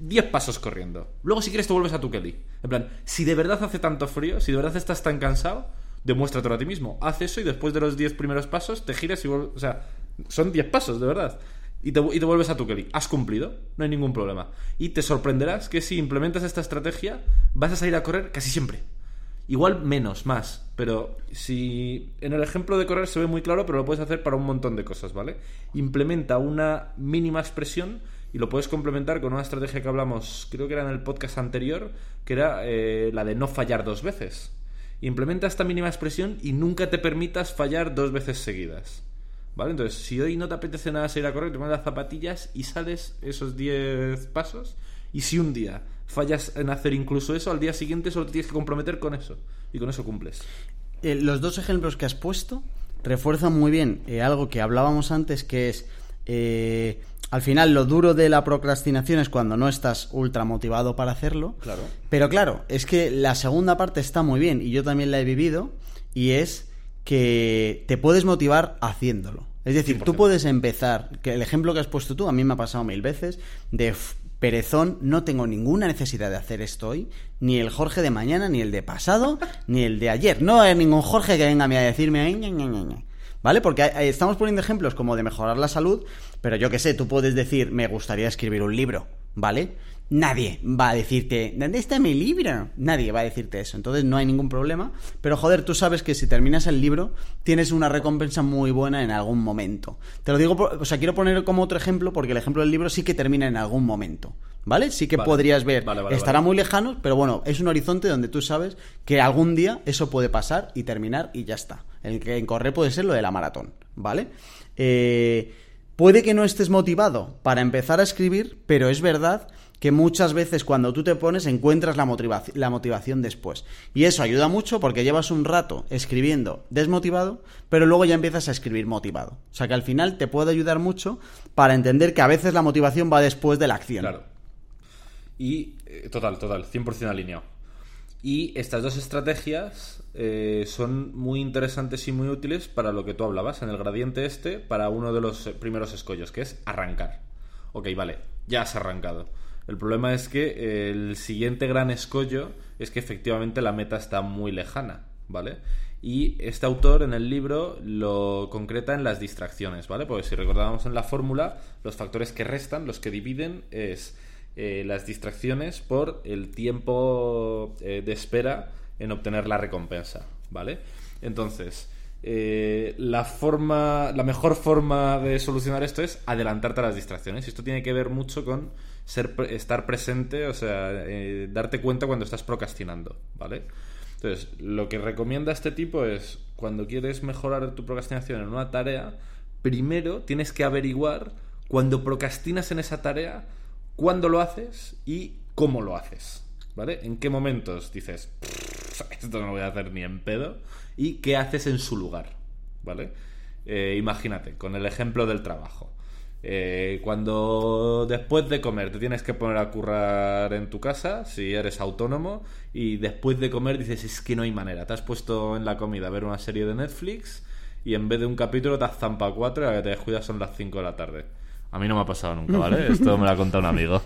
10 pasos corriendo. Luego, si quieres, te vuelves a tu Kelly. En plan, si de verdad hace tanto frío, si de verdad estás tan cansado, demuéstratelo a ti mismo. Haz eso y después de los 10 primeros pasos, te giras y vuelves. O sea, son 10 pasos, de verdad. Y te, y te vuelves a tu Kelly. Has cumplido, no hay ningún problema. Y te sorprenderás que si implementas esta estrategia, vas a salir a correr casi siempre. Igual menos, más. Pero si en el ejemplo de correr se ve muy claro, pero lo puedes hacer para un montón de cosas, ¿vale? Implementa una mínima expresión y lo puedes complementar con una estrategia que hablamos, creo que era en el podcast anterior, que era eh, la de no fallar dos veces. Implementa esta mínima expresión y nunca te permitas fallar dos veces seguidas. ¿Vale? Entonces, si hoy no te apetece nada salir a correr, te las zapatillas y sales esos 10 pasos. Y si un día fallas en hacer incluso eso, al día siguiente solo te tienes que comprometer con eso. Y con eso cumples. Eh, los dos ejemplos que has puesto refuerzan muy bien eh, algo que hablábamos antes, que es, eh, al final, lo duro de la procrastinación es cuando no estás ultra motivado para hacerlo. Claro. Pero claro, es que la segunda parte está muy bien y yo también la he vivido y es que te puedes motivar haciéndolo. Es decir, tú 100%. puedes empezar, que el ejemplo que has puesto tú a mí me ha pasado mil veces, de "F, perezón, no tengo ninguna necesidad de hacer esto hoy, ni el Jorge de mañana, ni el de pasado, ni el de ayer. No hay ningún Jorge que venga a mí a decirme... ¿Vale? Porque estamos poniendo ejemplos como de mejorar la salud, pero yo que sé, tú puedes decir, me gustaría escribir un libro, ¿vale? Nadie va a decirte, ¿dónde está mi libro? Nadie va a decirte eso, entonces no hay ningún problema. Pero joder, tú sabes que si terminas el libro, tienes una recompensa muy buena en algún momento. Te lo digo, por- o sea, quiero poner como otro ejemplo, porque el ejemplo del libro sí que termina en algún momento, ¿vale? Sí que Vale. podrías ver, Vale, vale, estará muy lejano, pero bueno, es un horizonte donde tú sabes que algún día eso puede pasar y terminar y ya está. El que en correr puede ser lo de la maratón, ¿vale? Eh, puede que no estés motivado para empezar a escribir, pero es verdad que muchas veces cuando tú te pones encuentras la, motivaci- la motivación después. Y eso ayuda mucho porque llevas un rato escribiendo desmotivado, pero luego ya empiezas a escribir motivado. O sea que al final te puede ayudar mucho para entender que a veces la motivación va después de la acción. Claro. Y eh, total, total, 100% alineado. Y estas dos estrategias eh, son muy interesantes y muy útiles para lo que tú hablabas en el gradiente este, para uno de los eh, primeros escollos, que es arrancar. Ok, vale, ya has arrancado. El problema es que el siguiente gran escollo es que efectivamente la meta está muy lejana, ¿vale? Y este autor en el libro lo concreta en las distracciones, ¿vale? Porque si recordábamos en la fórmula, los factores que restan, los que dividen, es eh, las distracciones por el tiempo eh, de espera en obtener la recompensa, ¿vale? Entonces, eh, la forma, la mejor forma de solucionar esto es adelantarte a las distracciones. Esto tiene que ver mucho con ser, estar presente, o sea, eh, darte cuenta cuando estás procrastinando, ¿vale? Entonces, lo que recomienda este tipo es, cuando quieres mejorar tu procrastinación en una tarea, primero tienes que averiguar cuando procrastinas en esa tarea, cuándo lo haces y cómo lo haces, ¿vale? En qué momentos dices, "Pff, esto no lo voy a hacer ni en pedo, y qué haces en su lugar, ¿vale? Eh, imagínate, con el ejemplo del trabajo. Eh, cuando después de comer te tienes que poner a currar en tu casa, si eres autónomo, y después de comer dices, es que no hay manera. Te has puesto en la comida a ver una serie de Netflix y en vez de un capítulo te has zampado cuatro y a la que te descuidas son las 5 de la tarde. A mí no me ha pasado nunca, ¿vale? Esto me lo ha contado un amigo.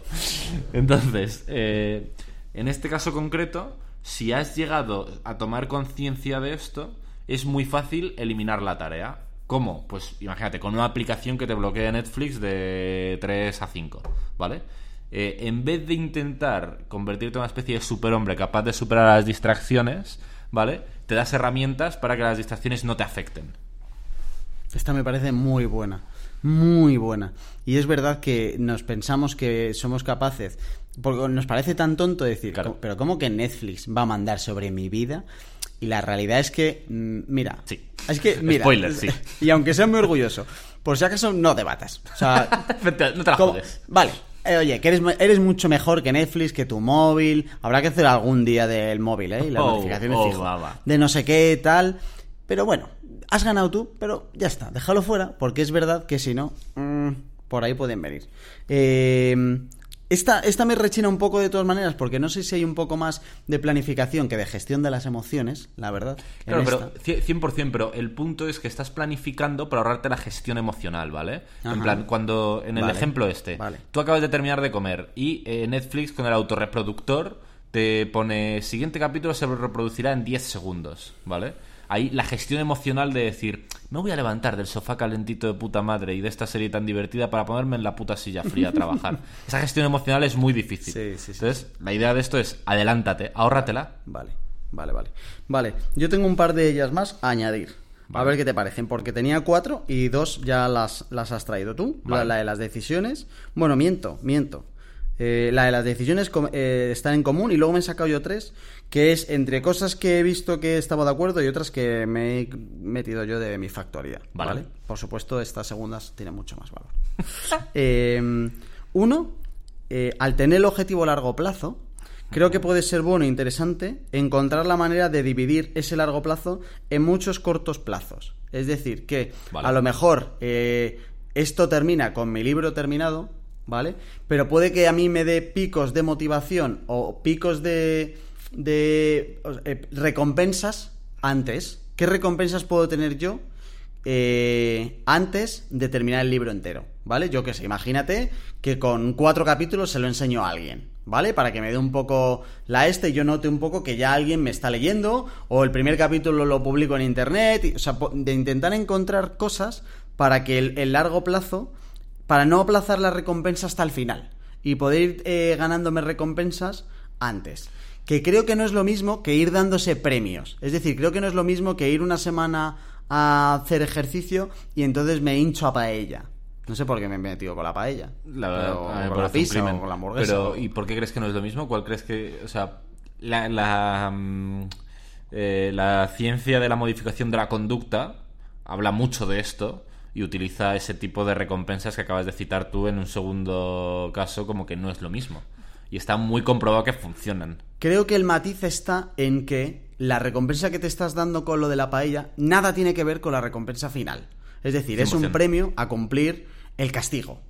Entonces, eh, en este caso concreto, si has llegado a tomar conciencia de esto, es muy fácil eliminar la tarea. ¿Cómo? Pues imagínate, con una aplicación que te bloquee Netflix de 3 a 5, ¿vale? Eh, en vez de intentar convertirte en una especie de superhombre capaz de superar las distracciones, ¿vale? Te das herramientas para que las distracciones no te afecten. Esta me parece muy buena, muy buena. Y es verdad que nos pensamos que somos capaces, porque nos parece tan tonto decir, Claro. pero ¿cómo que Netflix va a mandar sobre mi vida? Y la realidad es que, mm, mira, Sí. Es que, mira. Spoiler, sí. Y aunque sea muy orgulloso, por si acaso no debatas. O sea, no te la como- jodes. Vale. eh, oye, que eres, eres mucho mejor que Netflix, que tu móvil. Habrá que hacer algún día del móvil, ¿eh? Y las Oh, notificaciones oh, fijo. va, va. De no sé qué, tal. Pero bueno, has ganado tú, pero ya está. Déjalo fuera, porque es verdad que si no, mm, por ahí pueden venir. Eh, esta, esta me rechina un poco de todas maneras, porque no sé si hay un poco más de planificación que de gestión de las emociones, la verdad. Claro, pero cie- 100%, pero el punto es que estás planificando para ahorrarte la gestión emocional, ¿vale? Ajá. En plan, cuando en el Vale, ejemplo este, vale. tú acabas de terminar de comer y eh, Netflix con el autorreproductor te pone siguiente capítulo se reproducirá en 10 segundos, ¿vale? Ahí la gestión emocional de decir, me voy a levantar del sofá calentito de puta madre y de esta serie tan divertida para ponerme en la puta silla fría a trabajar. Esa gestión emocional es muy difícil. Sí, sí, sí. Entonces, la idea de esto es adelántate, ahórratela. Vale, vale, vale. Vale, yo tengo un par de ellas más a añadir. A ver qué te parecen, porque tenía cuatro y dos ya las, las has traído tú. La, la de las decisiones. Bueno, miento, miento. Eh, la de las decisiones eh, están en común y luego me he sacado yo tres, que es entre cosas que he visto que estaba de acuerdo y otras que me he metido yo de mi factoría. Vale. ¿vale? Por supuesto, estas segundas tienen mucho más valor. Eh, uno, al tener el objetivo a largo plazo, creo que puede ser bueno e interesante encontrar la manera de dividir ese largo plazo en muchos cortos plazos. Es decir, que Vale. a lo mejor esto termina con mi libro terminado, ¿vale? Pero puede que a mí me dé picos de motivación o picos de, de eh, recompensas antes. ¿Qué recompensas puedo tener yo eh, antes de terminar el libro entero, ¿vale? Yo que sé, imagínate que con cuatro capítulos se lo enseño a alguien, ¿vale? Para que me dé un poco la este y yo note un poco que ya alguien me está leyendo o el primer capítulo lo publico en internet, y- o sea, de intentar encontrar cosas para que el largo plazo, para no aplazar la recompensa hasta el final y poder ir eh, ganándome recompensas antes. Que creo que no es lo mismo que ir dándose premios. Es decir, creo que no es lo mismo que ir una semana a hacer ejercicio y entonces me hincho a paella. No sé por qué me he metido con la paella. La verdad, Pero- con la pizza o con la hamburguesa. Pero, ¿y por qué crees que no es lo mismo? ¿Cuál crees que.? O sea, la, la, mm, eh, la ciencia de la modificación de la conducta habla mucho de esto y utiliza ese tipo de recompensas que acabas de citar tú en un segundo caso, como que no es lo mismo. Y está muy comprobado que funcionan. Creo que el matiz está en que la recompensa que te estás dando con lo de la paella nada tiene que ver con la recompensa final. Es decir, es un 100%. premio a cumplir el castigo.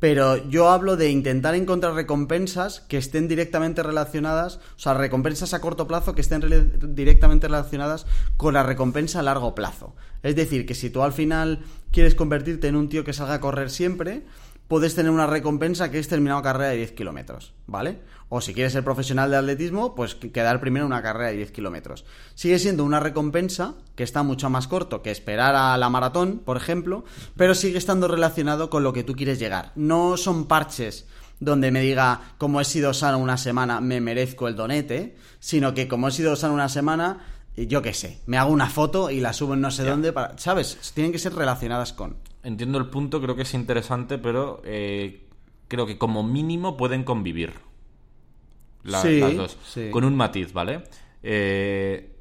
Pero yo hablo de intentar encontrar recompensas que estén directamente relacionadas, o sea, recompensas a corto plazo que estén directamente relacionadas con la recompensa a largo plazo. Es decir, que si tú al final quieres convertirte en un tío que salga a correr siempre, puedes tener una recompensa que es terminar carrera de 10 kilómetros, ¿vale? O si quieres ser profesional de atletismo, pues que- quedar primero en una carrera de 10 kilómetros. Sigue siendo una recompensa que está mucho más corto que esperar a la maratón, por ejemplo, pero sigue estando relacionado con lo que tú quieres llegar. No son parches donde me diga, como he sido sano una semana, me merezco el donete, sino que como he sido sano una semana, yo qué sé, me hago una foto y la subo en no sé dónde, para, ¿sabes? Tienen que ser relacionadas con. Entiendo el punto, creo que es interesante, pero eh, creo que como mínimo pueden convivir. La- Sí, las dos. sí. Con un matiz, ¿vale? Eh,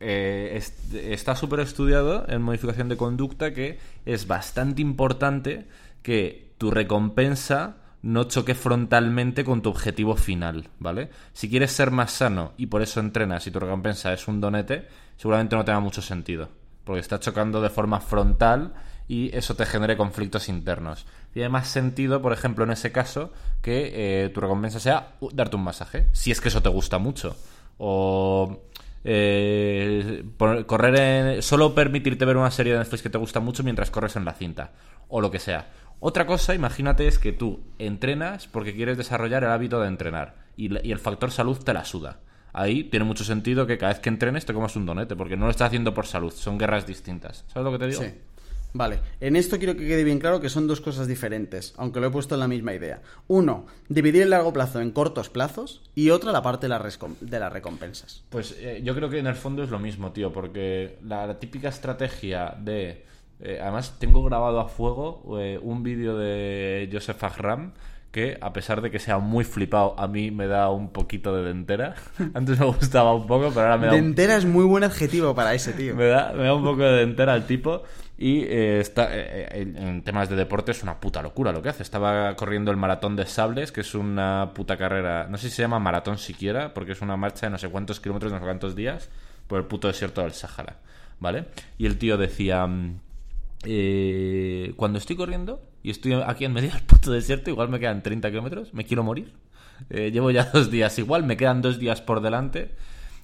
eh, est- está súper estudiado en modificación de conducta que es bastante importante que tu recompensa no choque frontalmente con tu objetivo final, ¿vale? Si quieres ser más sano y por eso entrenas y tu recompensa es un donete, seguramente no tenga mucho sentido, porque está chocando de forma frontal y eso te genere conflictos internos. Tiene más sentido, por ejemplo, en ese caso, que eh, tu recompensa sea uh, darte un masaje, si es que eso te gusta mucho. O eh, correr en, solo permitirte ver una serie de Netflix que te gusta mucho mientras corres en la cinta. O lo que sea. Otra cosa, imagínate, es que tú entrenas porque quieres desarrollar el hábito de entrenar. Y, y el factor salud te la suda. Ahí tiene mucho sentido que cada vez que entrenes te comas un donete, porque no lo estás haciendo por salud, son guerras distintas. ¿Sabes lo que te digo? Sí. Vale, en esto quiero que quede bien claro que son dos cosas diferentes, aunque lo he puesto en la misma idea. Uno, dividir el largo plazo en cortos plazos y otra la parte de las, rescom- de las recompensas. Pues eh, yo creo que en el fondo es lo mismo, tío, porque la, la típica estrategia de... eh, además, tengo grabado a fuego eh, un vídeo de Joseph Ahram que a pesar de que sea muy flipado, a mí me da un poquito de dentera. Antes me gustaba un poco, pero ahora me da un Dentera es muy buen adjetivo para ese tío. me da, me da un poco de dentera al tipo. Y eh, está, eh, eh, en, temas de deporte es una puta locura lo que hace. Estaba corriendo el maratón de sables, que es una puta carrera. No sé si se llama maratón siquiera, porque es una marcha de no sé cuántos kilómetros, no sé cuántos días, por el puto desierto del Sáhara. ¿Vale? Y el tío decía. mm, eh, cuando estoy corriendo y estoy aquí en medio del puto desierto, igual me quedan 30 kilómetros, me quiero morir. Llevo ya dos días, igual me quedan dos días por delante.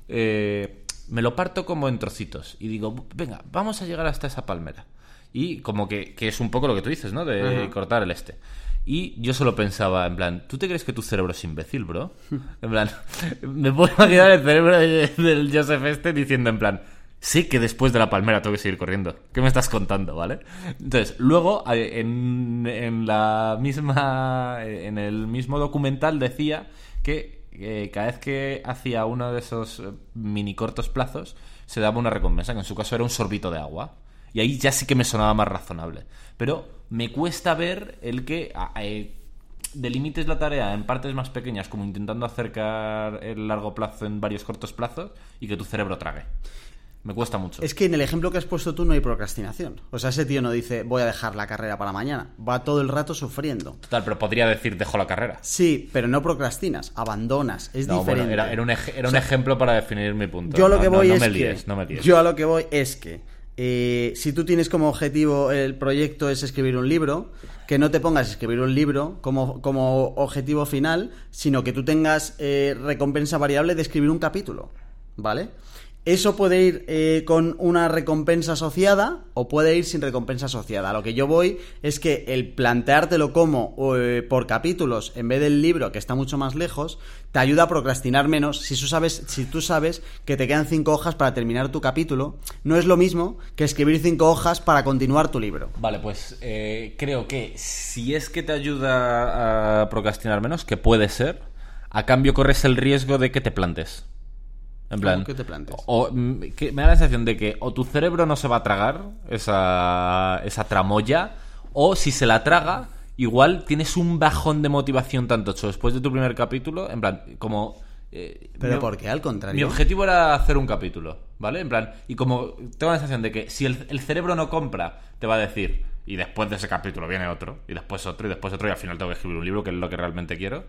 Eh, me lo parto como en trocitos y digo, venga, vamos a llegar hasta esa palmera. Y como que, que es un poco lo que tú dices, ¿no? De Ajá. cortar el este. Y yo solo pensaba, en plan, ¿tú te crees que tu cerebro es imbécil, bro? En plan, me puedo imaginar el cerebro de- del Joseph este diciendo, en plan, sé que después de la palmera tengo que seguir corriendo. ¿Qué me estás contando, vale? Entonces, luego, en, en la misma, en el mismo documental decía que eh, cada vez que hacía uno de esos eh, mini cortos plazos, se daba una recompensa, que en su caso era un sorbito de agua. Y ahí ya sí que me sonaba más razonable. Pero me cuesta ver el que eh, delimites la tarea en partes más pequeñas, como intentando acercar el largo plazo en varios cortos plazos, y que tu cerebro trague. Me cuesta mucho. Es que en el ejemplo que has puesto tú no hay procrastinación. O sea, ese tío no dice voy a dejar la carrera para mañana. Va todo el rato sufriendo. Total, pero podría decir dejo la carrera. Sí, pero no procrastinas, abandonas. Es No, bueno, diferente. era, era un, ej- era un ejemplo para definir mi punto. Yo a lo No, que voy no es me que. líes, no me líes. Yo a lo que voy es que. eh, si tú tienes como objetivo el proyecto es escribir un libro, que no te pongas a escribir un libro como, como objetivo final, sino que tú tengas eh, recompensa variable de escribir un capítulo. ¿Vale? Eso puede ir eh, con una recompensa asociada o puede ir sin recompensa asociada. Lo que yo voy es que el planteártelo como eh, por capítulos en vez del libro que está mucho más lejos te ayuda a procrastinar menos si tú sabes si tú sabes que te quedan cinco hojas para terminar tu capítulo no es lo mismo que escribir cinco hojas para continuar tu libro. Vale, pues eh, creo que si es que te ayuda a procrastinar menos, que puede ser, a cambio corres el riesgo de que te plantes. En ¿Cómo plan, que te plantes? O, mm, que me da la sensación de que o tu cerebro no se va a tragar esa, esa tramoya, o si se la traga, igual tienes un bajón de motivación tanto hecho después de tu primer capítulo, en plan, como... eh, Pero mi- ¿por qué? Al contrario. Mi objetivo era hacer un capítulo, ¿vale? En plan, y como tengo la sensación de que si el, el cerebro no compra, te va a decir, y después de ese capítulo viene otro, y después otro, y después otro, y al final tengo que escribir un libro, que es lo que realmente quiero,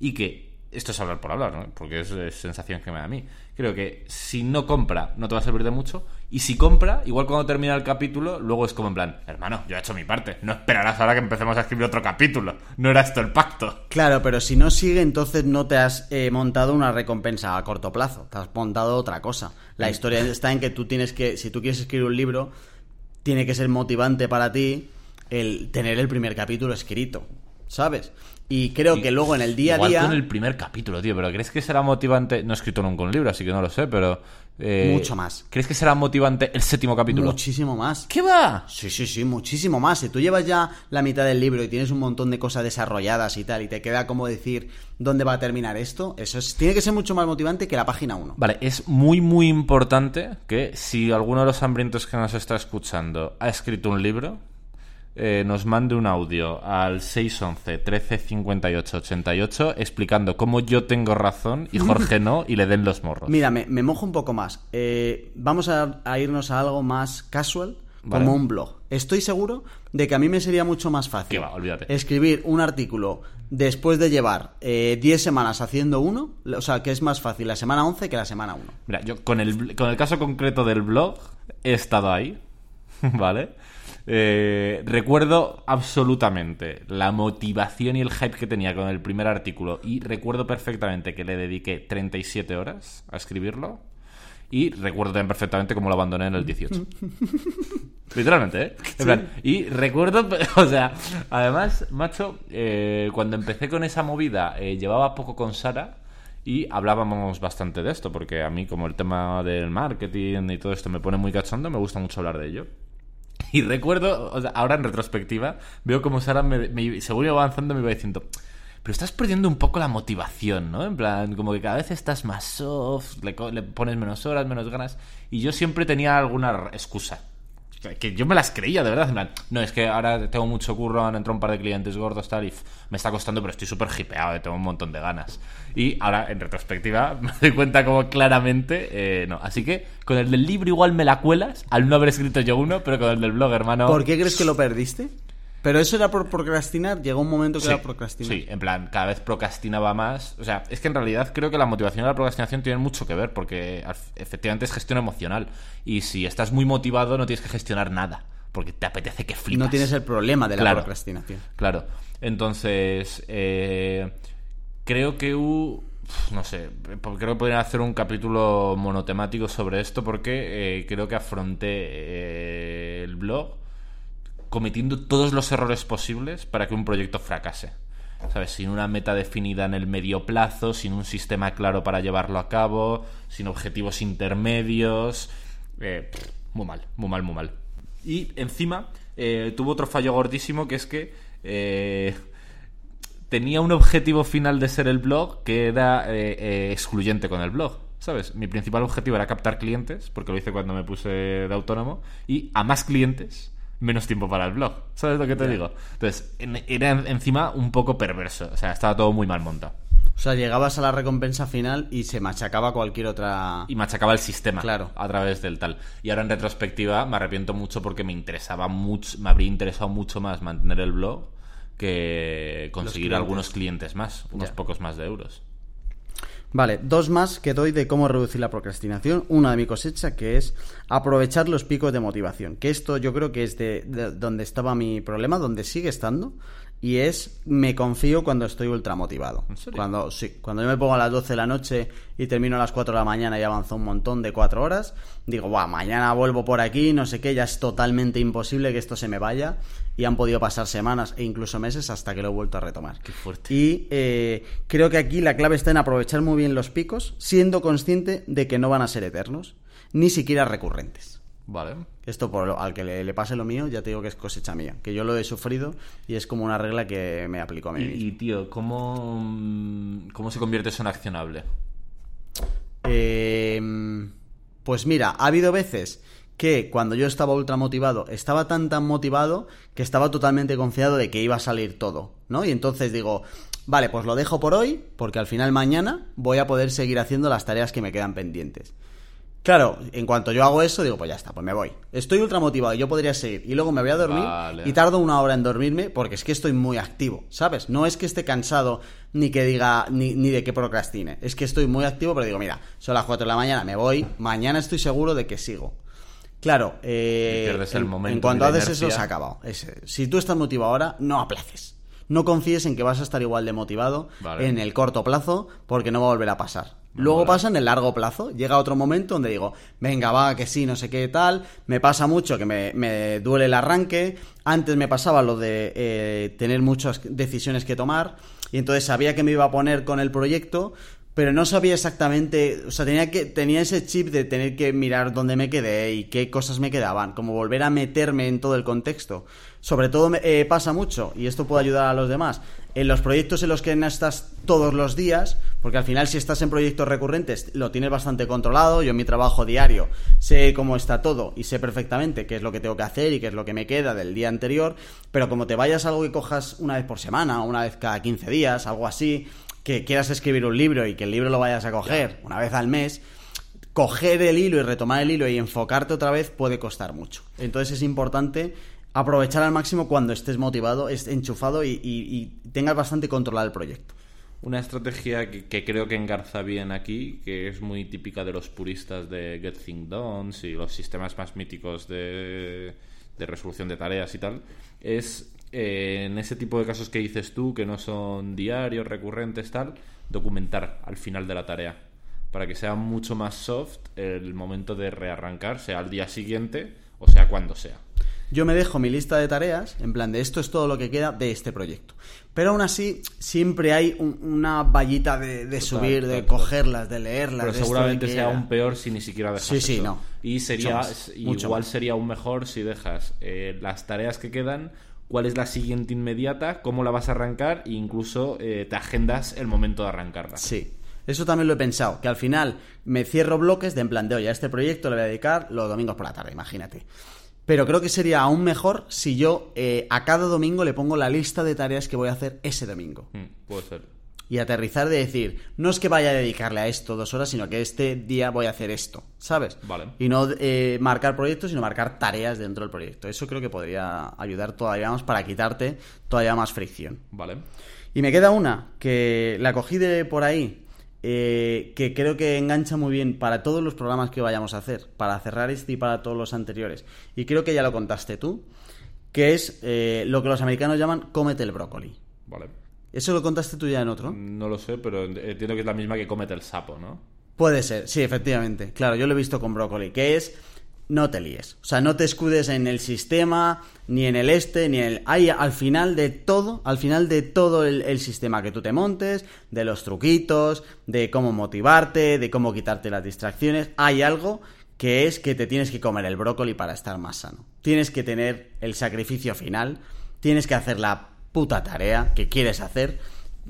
y que esto es hablar por hablar, ¿no? Porque es, es sensación que me da a mí. Creo que si no compra, no te va a servir de mucho, y si compra, igual cuando termina el capítulo, luego es como en plan, hermano, yo he hecho mi parte, no esperarás ahora que empecemos a escribir otro capítulo, no era esto el pacto. Claro, pero si no sigue, entonces no te has eh, montado una recompensa a corto plazo. Te has montado otra cosa. La historia está en que tú tienes que, si tú quieres escribir un libro, tiene que ser motivante para ti el tener el primer capítulo escrito, ¿sabes? Y creo que luego en el día a Igual día... con el primer capítulo, tío, pero ¿crees que será motivante? No he escrito nunca un libro, así que no lo sé, pero... eh, Mucho más. ¿Crees que será motivante el séptimo capítulo? Muchísimo más. ¿Qué va? Sí, sí, sí, muchísimo más. Si tú llevas ya la mitad del libro y tienes un montón de cosas desarrolladas y tal, y te queda como decir dónde va a terminar esto, eso es- tiene que ser mucho más motivante que la página 1. Vale, es muy, muy importante que si alguno de los hambrientos que nos está escuchando ha escrito un libro, eh, nos mande un audio al 611 13 58 88 explicando cómo yo tengo razón y Jorge no y le den los morros. Mira, me, me mojo un poco más. Eh, vamos a, a irnos a algo más casual, Vale. como un blog. Estoy seguro de que a mí me sería mucho más fácil va, escribir un artículo después de llevar eh, 10 semanas haciendo uno. O sea, que es más fácil la semana 11 que la semana 1. Mira, yo con el, con el caso concreto del blog he estado ahí, ¿vale? Eh, recuerdo absolutamente la motivación y el hype que tenía con el primer artículo y recuerdo perfectamente que le dediqué 37 horas a escribirlo y recuerdo también perfectamente cómo lo abandoné en el 18. Literalmente, ¿eh? En plan, y recuerdo, o sea, además, macho, eh, cuando empecé con esa movida, eh, llevaba poco con Sara y hablábamos bastante de esto, porque a mí, como el tema del marketing y todo esto me pone muy cachondo, me gusta mucho hablar de ello. Y recuerdo, o sea, ahora en retrospectiva, veo como Sara, me, me- iba avanzando, me iba diciendo, pero estás perdiendo un poco la motivación, ¿no? En plan, como que cada vez estás más soft, le, le pones menos horas, menos ganas. Y yo siempre tenía alguna excusa. Que yo me las creía, de verdad. No, es que ahora tengo mucho curro, han entrado un par de clientes gordos, tal, y me está costando, pero estoy súper hipeado, eh, tengo un montón de ganas. Y ahora, en retrospectiva, me doy cuenta como claramente, eh, no. Así que con el del libro igual me la cuelas, al no haber escrito yo uno, pero con el del blog, hermano. ¿Por qué crees que lo perdiste? Pero eso era por procrastinar, llegó un momento que Sí, era procrastinar. sí, en plan, cada vez procrastinaba más. O sea, es que en realidad creo que la motivación y la procrastinación tienen mucho que ver, porque efectivamente es gestión emocional. Y si estás muy motivado, no tienes que gestionar nada, porque te apetece que flipas. No tienes el problema de la Claro. procrastinación. Claro. Entonces, eh, creo que no sé, creo que podrían hacer un capítulo monotemático sobre esto porque eh, creo que afronté eh, el blog cometiendo todos los errores posibles para que un proyecto fracase. ¿Sabes? Sin una meta definida en el medio plazo, sin un sistema claro para llevarlo a cabo, sin objetivos intermedios. eh, muy mal, muy mal, muy mal. Y encima eh, tuvo otro fallo gordísimo que es que eh, tenía un objetivo final de ser el blog que era eh, excluyente con el blog. ¿Sabes? Mi principal objetivo era captar clientes, porque lo hice cuando me puse de autónomo, y a más clientes, menos tiempo para el blog. ¿Sabes lo que te digo? Entonces, en- era en- encima un poco perverso. O sea, estaba todo muy mal montado. O sea, llegabas a la recompensa final y se machacaba cualquier otra... Y machacaba el sistema Claro. a través del tal. Y ahora en retrospectiva me arrepiento mucho porque me interesaba mucho, me habría interesado mucho más mantener el blog que conseguir clientes. algunos clientes más, unos pocos más de euros. Vale, dos más que doy de cómo reducir la procrastinación. Una de mi cosecha, que es aprovechar los picos de motivación. Que esto yo creo que es de, de donde estaba mi problema, donde sigue estando. Y es, me confío cuando estoy ultra motivado. ¿En serio? Cuando, sí, cuando yo me pongo a las 12 de la noche y termino a las 4 de la mañana y avanzo un montón de 4 horas, digo, mañana vuelvo por aquí, no sé qué, ya es totalmente imposible que esto se me vaya. Y han podido pasar semanas e incluso meses hasta que lo he vuelto a retomar. Qué fuerte. Y eh, creo que aquí la clave está en aprovechar muy bien los picos, siendo consciente de que no van a ser eternos, ni siquiera recurrentes. Vale. Esto por lo- al que le, le pase lo mío, ya te digo que es cosecha mía, que yo lo he sufrido y es como una regla que me aplico a mí Y, mismo. y, tío, ¿cómo, mm, ¿cómo se convierte eso en accionable? Eh, pues mira, ha habido veces que cuando yo estaba ultra motivado, estaba tan tan motivado que estaba totalmente confiado de que iba a salir todo, ¿no? Y entonces digo, vale, pues lo dejo por hoy, porque al final mañana voy a poder seguir haciendo las tareas que me quedan pendientes. Claro, en cuanto yo hago eso, digo, pues ya está, pues me voy. Estoy ultra motivado, yo podría seguir. Y luego me voy a dormir Vale. y tardo una hora en dormirme porque es que estoy muy activo, ¿sabes? No es que esté cansado ni que diga, ni, ni de que procrastine. Es que estoy muy activo, pero digo, mira, son las 4 de la mañana, me voy, mañana estoy seguro de que sigo. Claro, eh, Y pierdes el en, momento en cuanto y haces eso, se ha acabado. Es- si tú estás motivado ahora, no aplaces. No confíes en que vas a estar igual de motivado Vale. en el corto plazo, porque no va a volver a pasar. Luego pasa en el largo plazo. Llega otro momento donde digo, venga, va, que sí, no sé qué tal. Me pasa mucho que me, me duele el arranque. Antes me pasaba lo de eh, tener muchas decisiones que tomar. Y entonces sabía que me iba a poner con el proyecto, pero no sabía exactamente, o sea, tenía que tenía ese chip de tener que mirar dónde me quedé y qué cosas me quedaban, como volver a meterme en todo el contexto. Sobre todo eh, pasa mucho, y esto puede ayudar a los demás, en los proyectos en los que no estás todos los días, porque al final si estás en proyectos recurrentes lo tienes bastante controlado, yo en mi trabajo diario sé cómo está todo y sé perfectamente qué es lo que tengo que hacer y qué es lo que me queda del día anterior, pero como te vayas a algo que cojas una vez por semana una vez cada 15 días, algo así, que quieras escribir un libro y que el libro lo vayas a coger una vez al mes, coger el hilo y retomar el hilo y enfocarte otra vez puede costar mucho. Entonces es importante aprovechar al máximo cuando estés motivado, estés enchufado y, y- y tengas bastante controlado el proyecto. Una estrategia que, que creo que engarza bien aquí, que es muy típica de los puristas de Get Things Done y los sistemas más míticos de, de resolución de tareas y tal, es eh, en ese tipo de casos que dices tú, que no son diarios, recurrentes, tal, documentar al final de la tarea. Para que sea mucho más soft el momento de rearrancar, sea al día siguiente o sea cuando sea. Yo me dejo mi lista de tareas, en plan de esto es todo lo que queda de este proyecto. Pero aún así, siempre hay un- una vallita de, de subir, de total. cogerlas, de leerlas. Pero de seguramente sea aún peor si ni siquiera dejas Sí, sí, eso. no. Y sería Mucho más, es- mucho igual más. sería aún mejor si dejas eh, las tareas que quedan, cuál es la siguiente inmediata, cómo la vas a arrancar e incluso eh, te agendas el momento de arrancarla. Sí. Eso también lo he pensado, que al final me cierro bloques de en plan de, oye, a este proyecto le voy a dedicar los domingos por la tarde, imagínate. Pero creo que sería aún mejor si yo eh, a cada domingo le pongo la lista de tareas que voy a hacer ese domingo. Mm, puede ser. Y aterrizar de decir, no es que vaya a dedicarle a esto dos horas, sino que este día voy a hacer esto, ¿sabes? Vale. Y no eh, marcar proyectos, sino marcar tareas dentro del proyecto. Eso creo que podría ayudar todavía más para quitarte todavía más fricción. Vale. Y me queda una, que la cogí de por ahí, eh, que creo que engancha muy bien para todos los programas que vayamos a hacer, para cerrar este y para todos los anteriores. Y creo que ya lo contaste tú, que es eh, lo que los americanos llaman cómete el brócoli. Vale. ¿Eso lo contaste tú ya en otro? No lo sé, pero entiendo que es la misma que comete el sapo, ¿no? Puede ser, sí, efectivamente. Claro, yo lo he visto con brócoli, que es no te líes. O sea, no te escudes en el sistema, ni en el este, ni en el... Hay al final de todo, al final de todo el, el, sistema que tú te montes, de los truquitos, de cómo motivarte, de cómo quitarte las distracciones, hay algo que es que te tienes que comer el brócoli para estar más sano. Tienes que tener el sacrificio final, tienes que hacer la puta tarea que quieres hacer.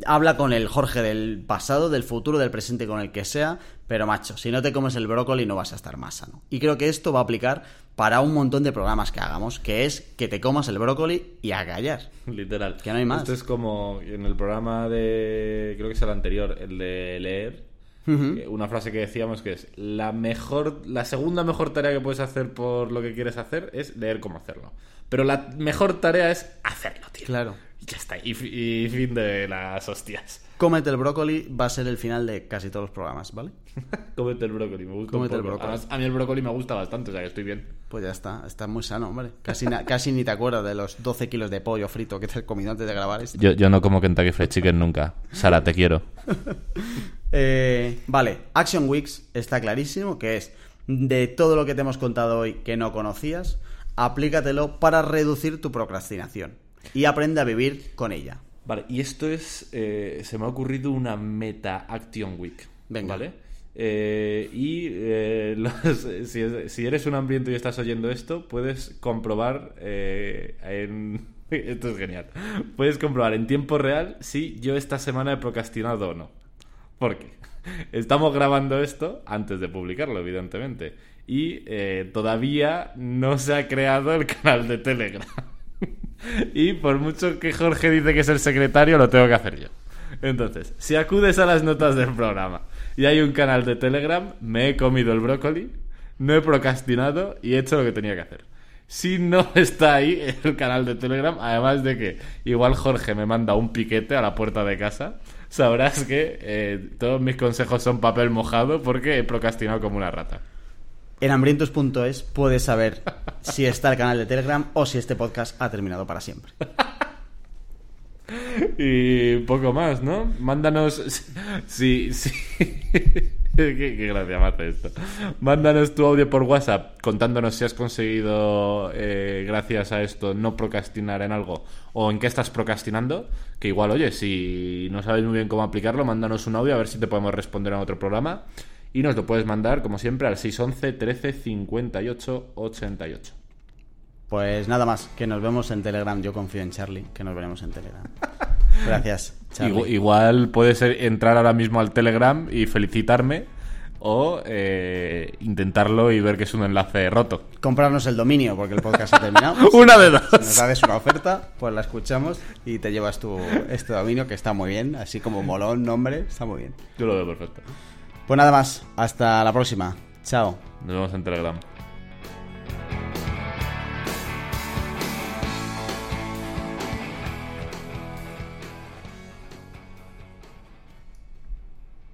Habla con el Jorge del pasado, del futuro, del presente, con el que sea, pero macho, si no te comes el brócoli no vas a estar más sano. Y creo que esto va a aplicar para un montón de programas que hagamos, que es que te comas el brócoli y a callar. Literal. Que no hay más. Esto es como en el programa de, creo que es el anterior, el de leer, uh -huh. una frase que decíamos que es, la mejor, la segunda mejor tarea que puedes hacer por lo que quieres hacer es leer cómo hacerlo. Pero la mejor tarea es hacerlo, tío. Claro. Ya está. Y, y, fin de las hostias. Cómete el brócoli va a ser el final de casi todos los programas, ¿vale? Cómete el brócoli, me gusta. Cómete el brócoli. Además, a mí el brócoli me gusta bastante, o sea que estoy bien. Pues ya está, está muy sano, hombre. Casi, casi ni te acuerdas de los 12 kilos de pollo frito que te has comido antes de grabar esto. Yo, yo no como Kentucky Fried Chicken nunca. Sara, te quiero. eh, vale, Action Weeks está clarísimo que es de todo lo que te hemos contado hoy que no conocías, aplícatelo para reducir tu procrastinación y aprende a vivir con ella. Vale, y esto es. Eh, se me ha ocurrido una Meta Action Week. Venga. ¿Vale? Eh, y eh, los, si, si, eres un hambriento y estás oyendo esto, puedes comprobar eh, en. Esto es genial. Puedes comprobar en tiempo real si yo esta semana he procrastinado o no. ¿Por qué? Estamos grabando esto antes de publicarlo, evidentemente. Y eh, todavía no se ha creado el canal de Telegram. Y por mucho que Jorge dice que es el secretario, lo tengo que hacer yo. Entonces, si acudes a las notas del programa y hay un canal de Telegram, me he comido el brócoli, no he procrastinado y he hecho lo que tenía que hacer. Si no está ahí el canal de Telegram, además de que igual Jorge me manda un piquete a la puerta de casa, sabrás que eh, todos mis consejos son papel mojado porque he procrastinado como una rata. En hambrientos.es puedes saber si está el canal de Telegram o si este podcast ha terminado para siempre. y poco más, ¿no? Mándanos. Sí, sí. qué, gracia esto. Mándanos tu audio por WhatsApp contándonos si has conseguido, eh, gracias a esto, no procrastinar en algo o en qué estás procrastinando. Que igual, oye, si no sabes muy bien cómo aplicarlo, mándanos un audio a ver si te podemos responder en otro programa. Y nos lo puedes mandar, como siempre, al 611 13 58 88. Pues nada más, que nos vemos en Telegram. Yo confío en Charlie, que nos veremos en Telegram. Gracias, Charlie. Igual, puedes entrar ahora mismo al Telegram y felicitarme o eh, intentarlo y ver que es un enlace roto. Comprarnos el dominio, porque el podcast ha terminado. una de dos. Si nos haces una oferta, pues la escuchamos y te llevas tu, este dominio, que está muy bien, así como molón, nombre, está muy bien. Yo lo veo perfecto. Pues nada más, hasta la próxima. Chao. Nos vemos en Telegram.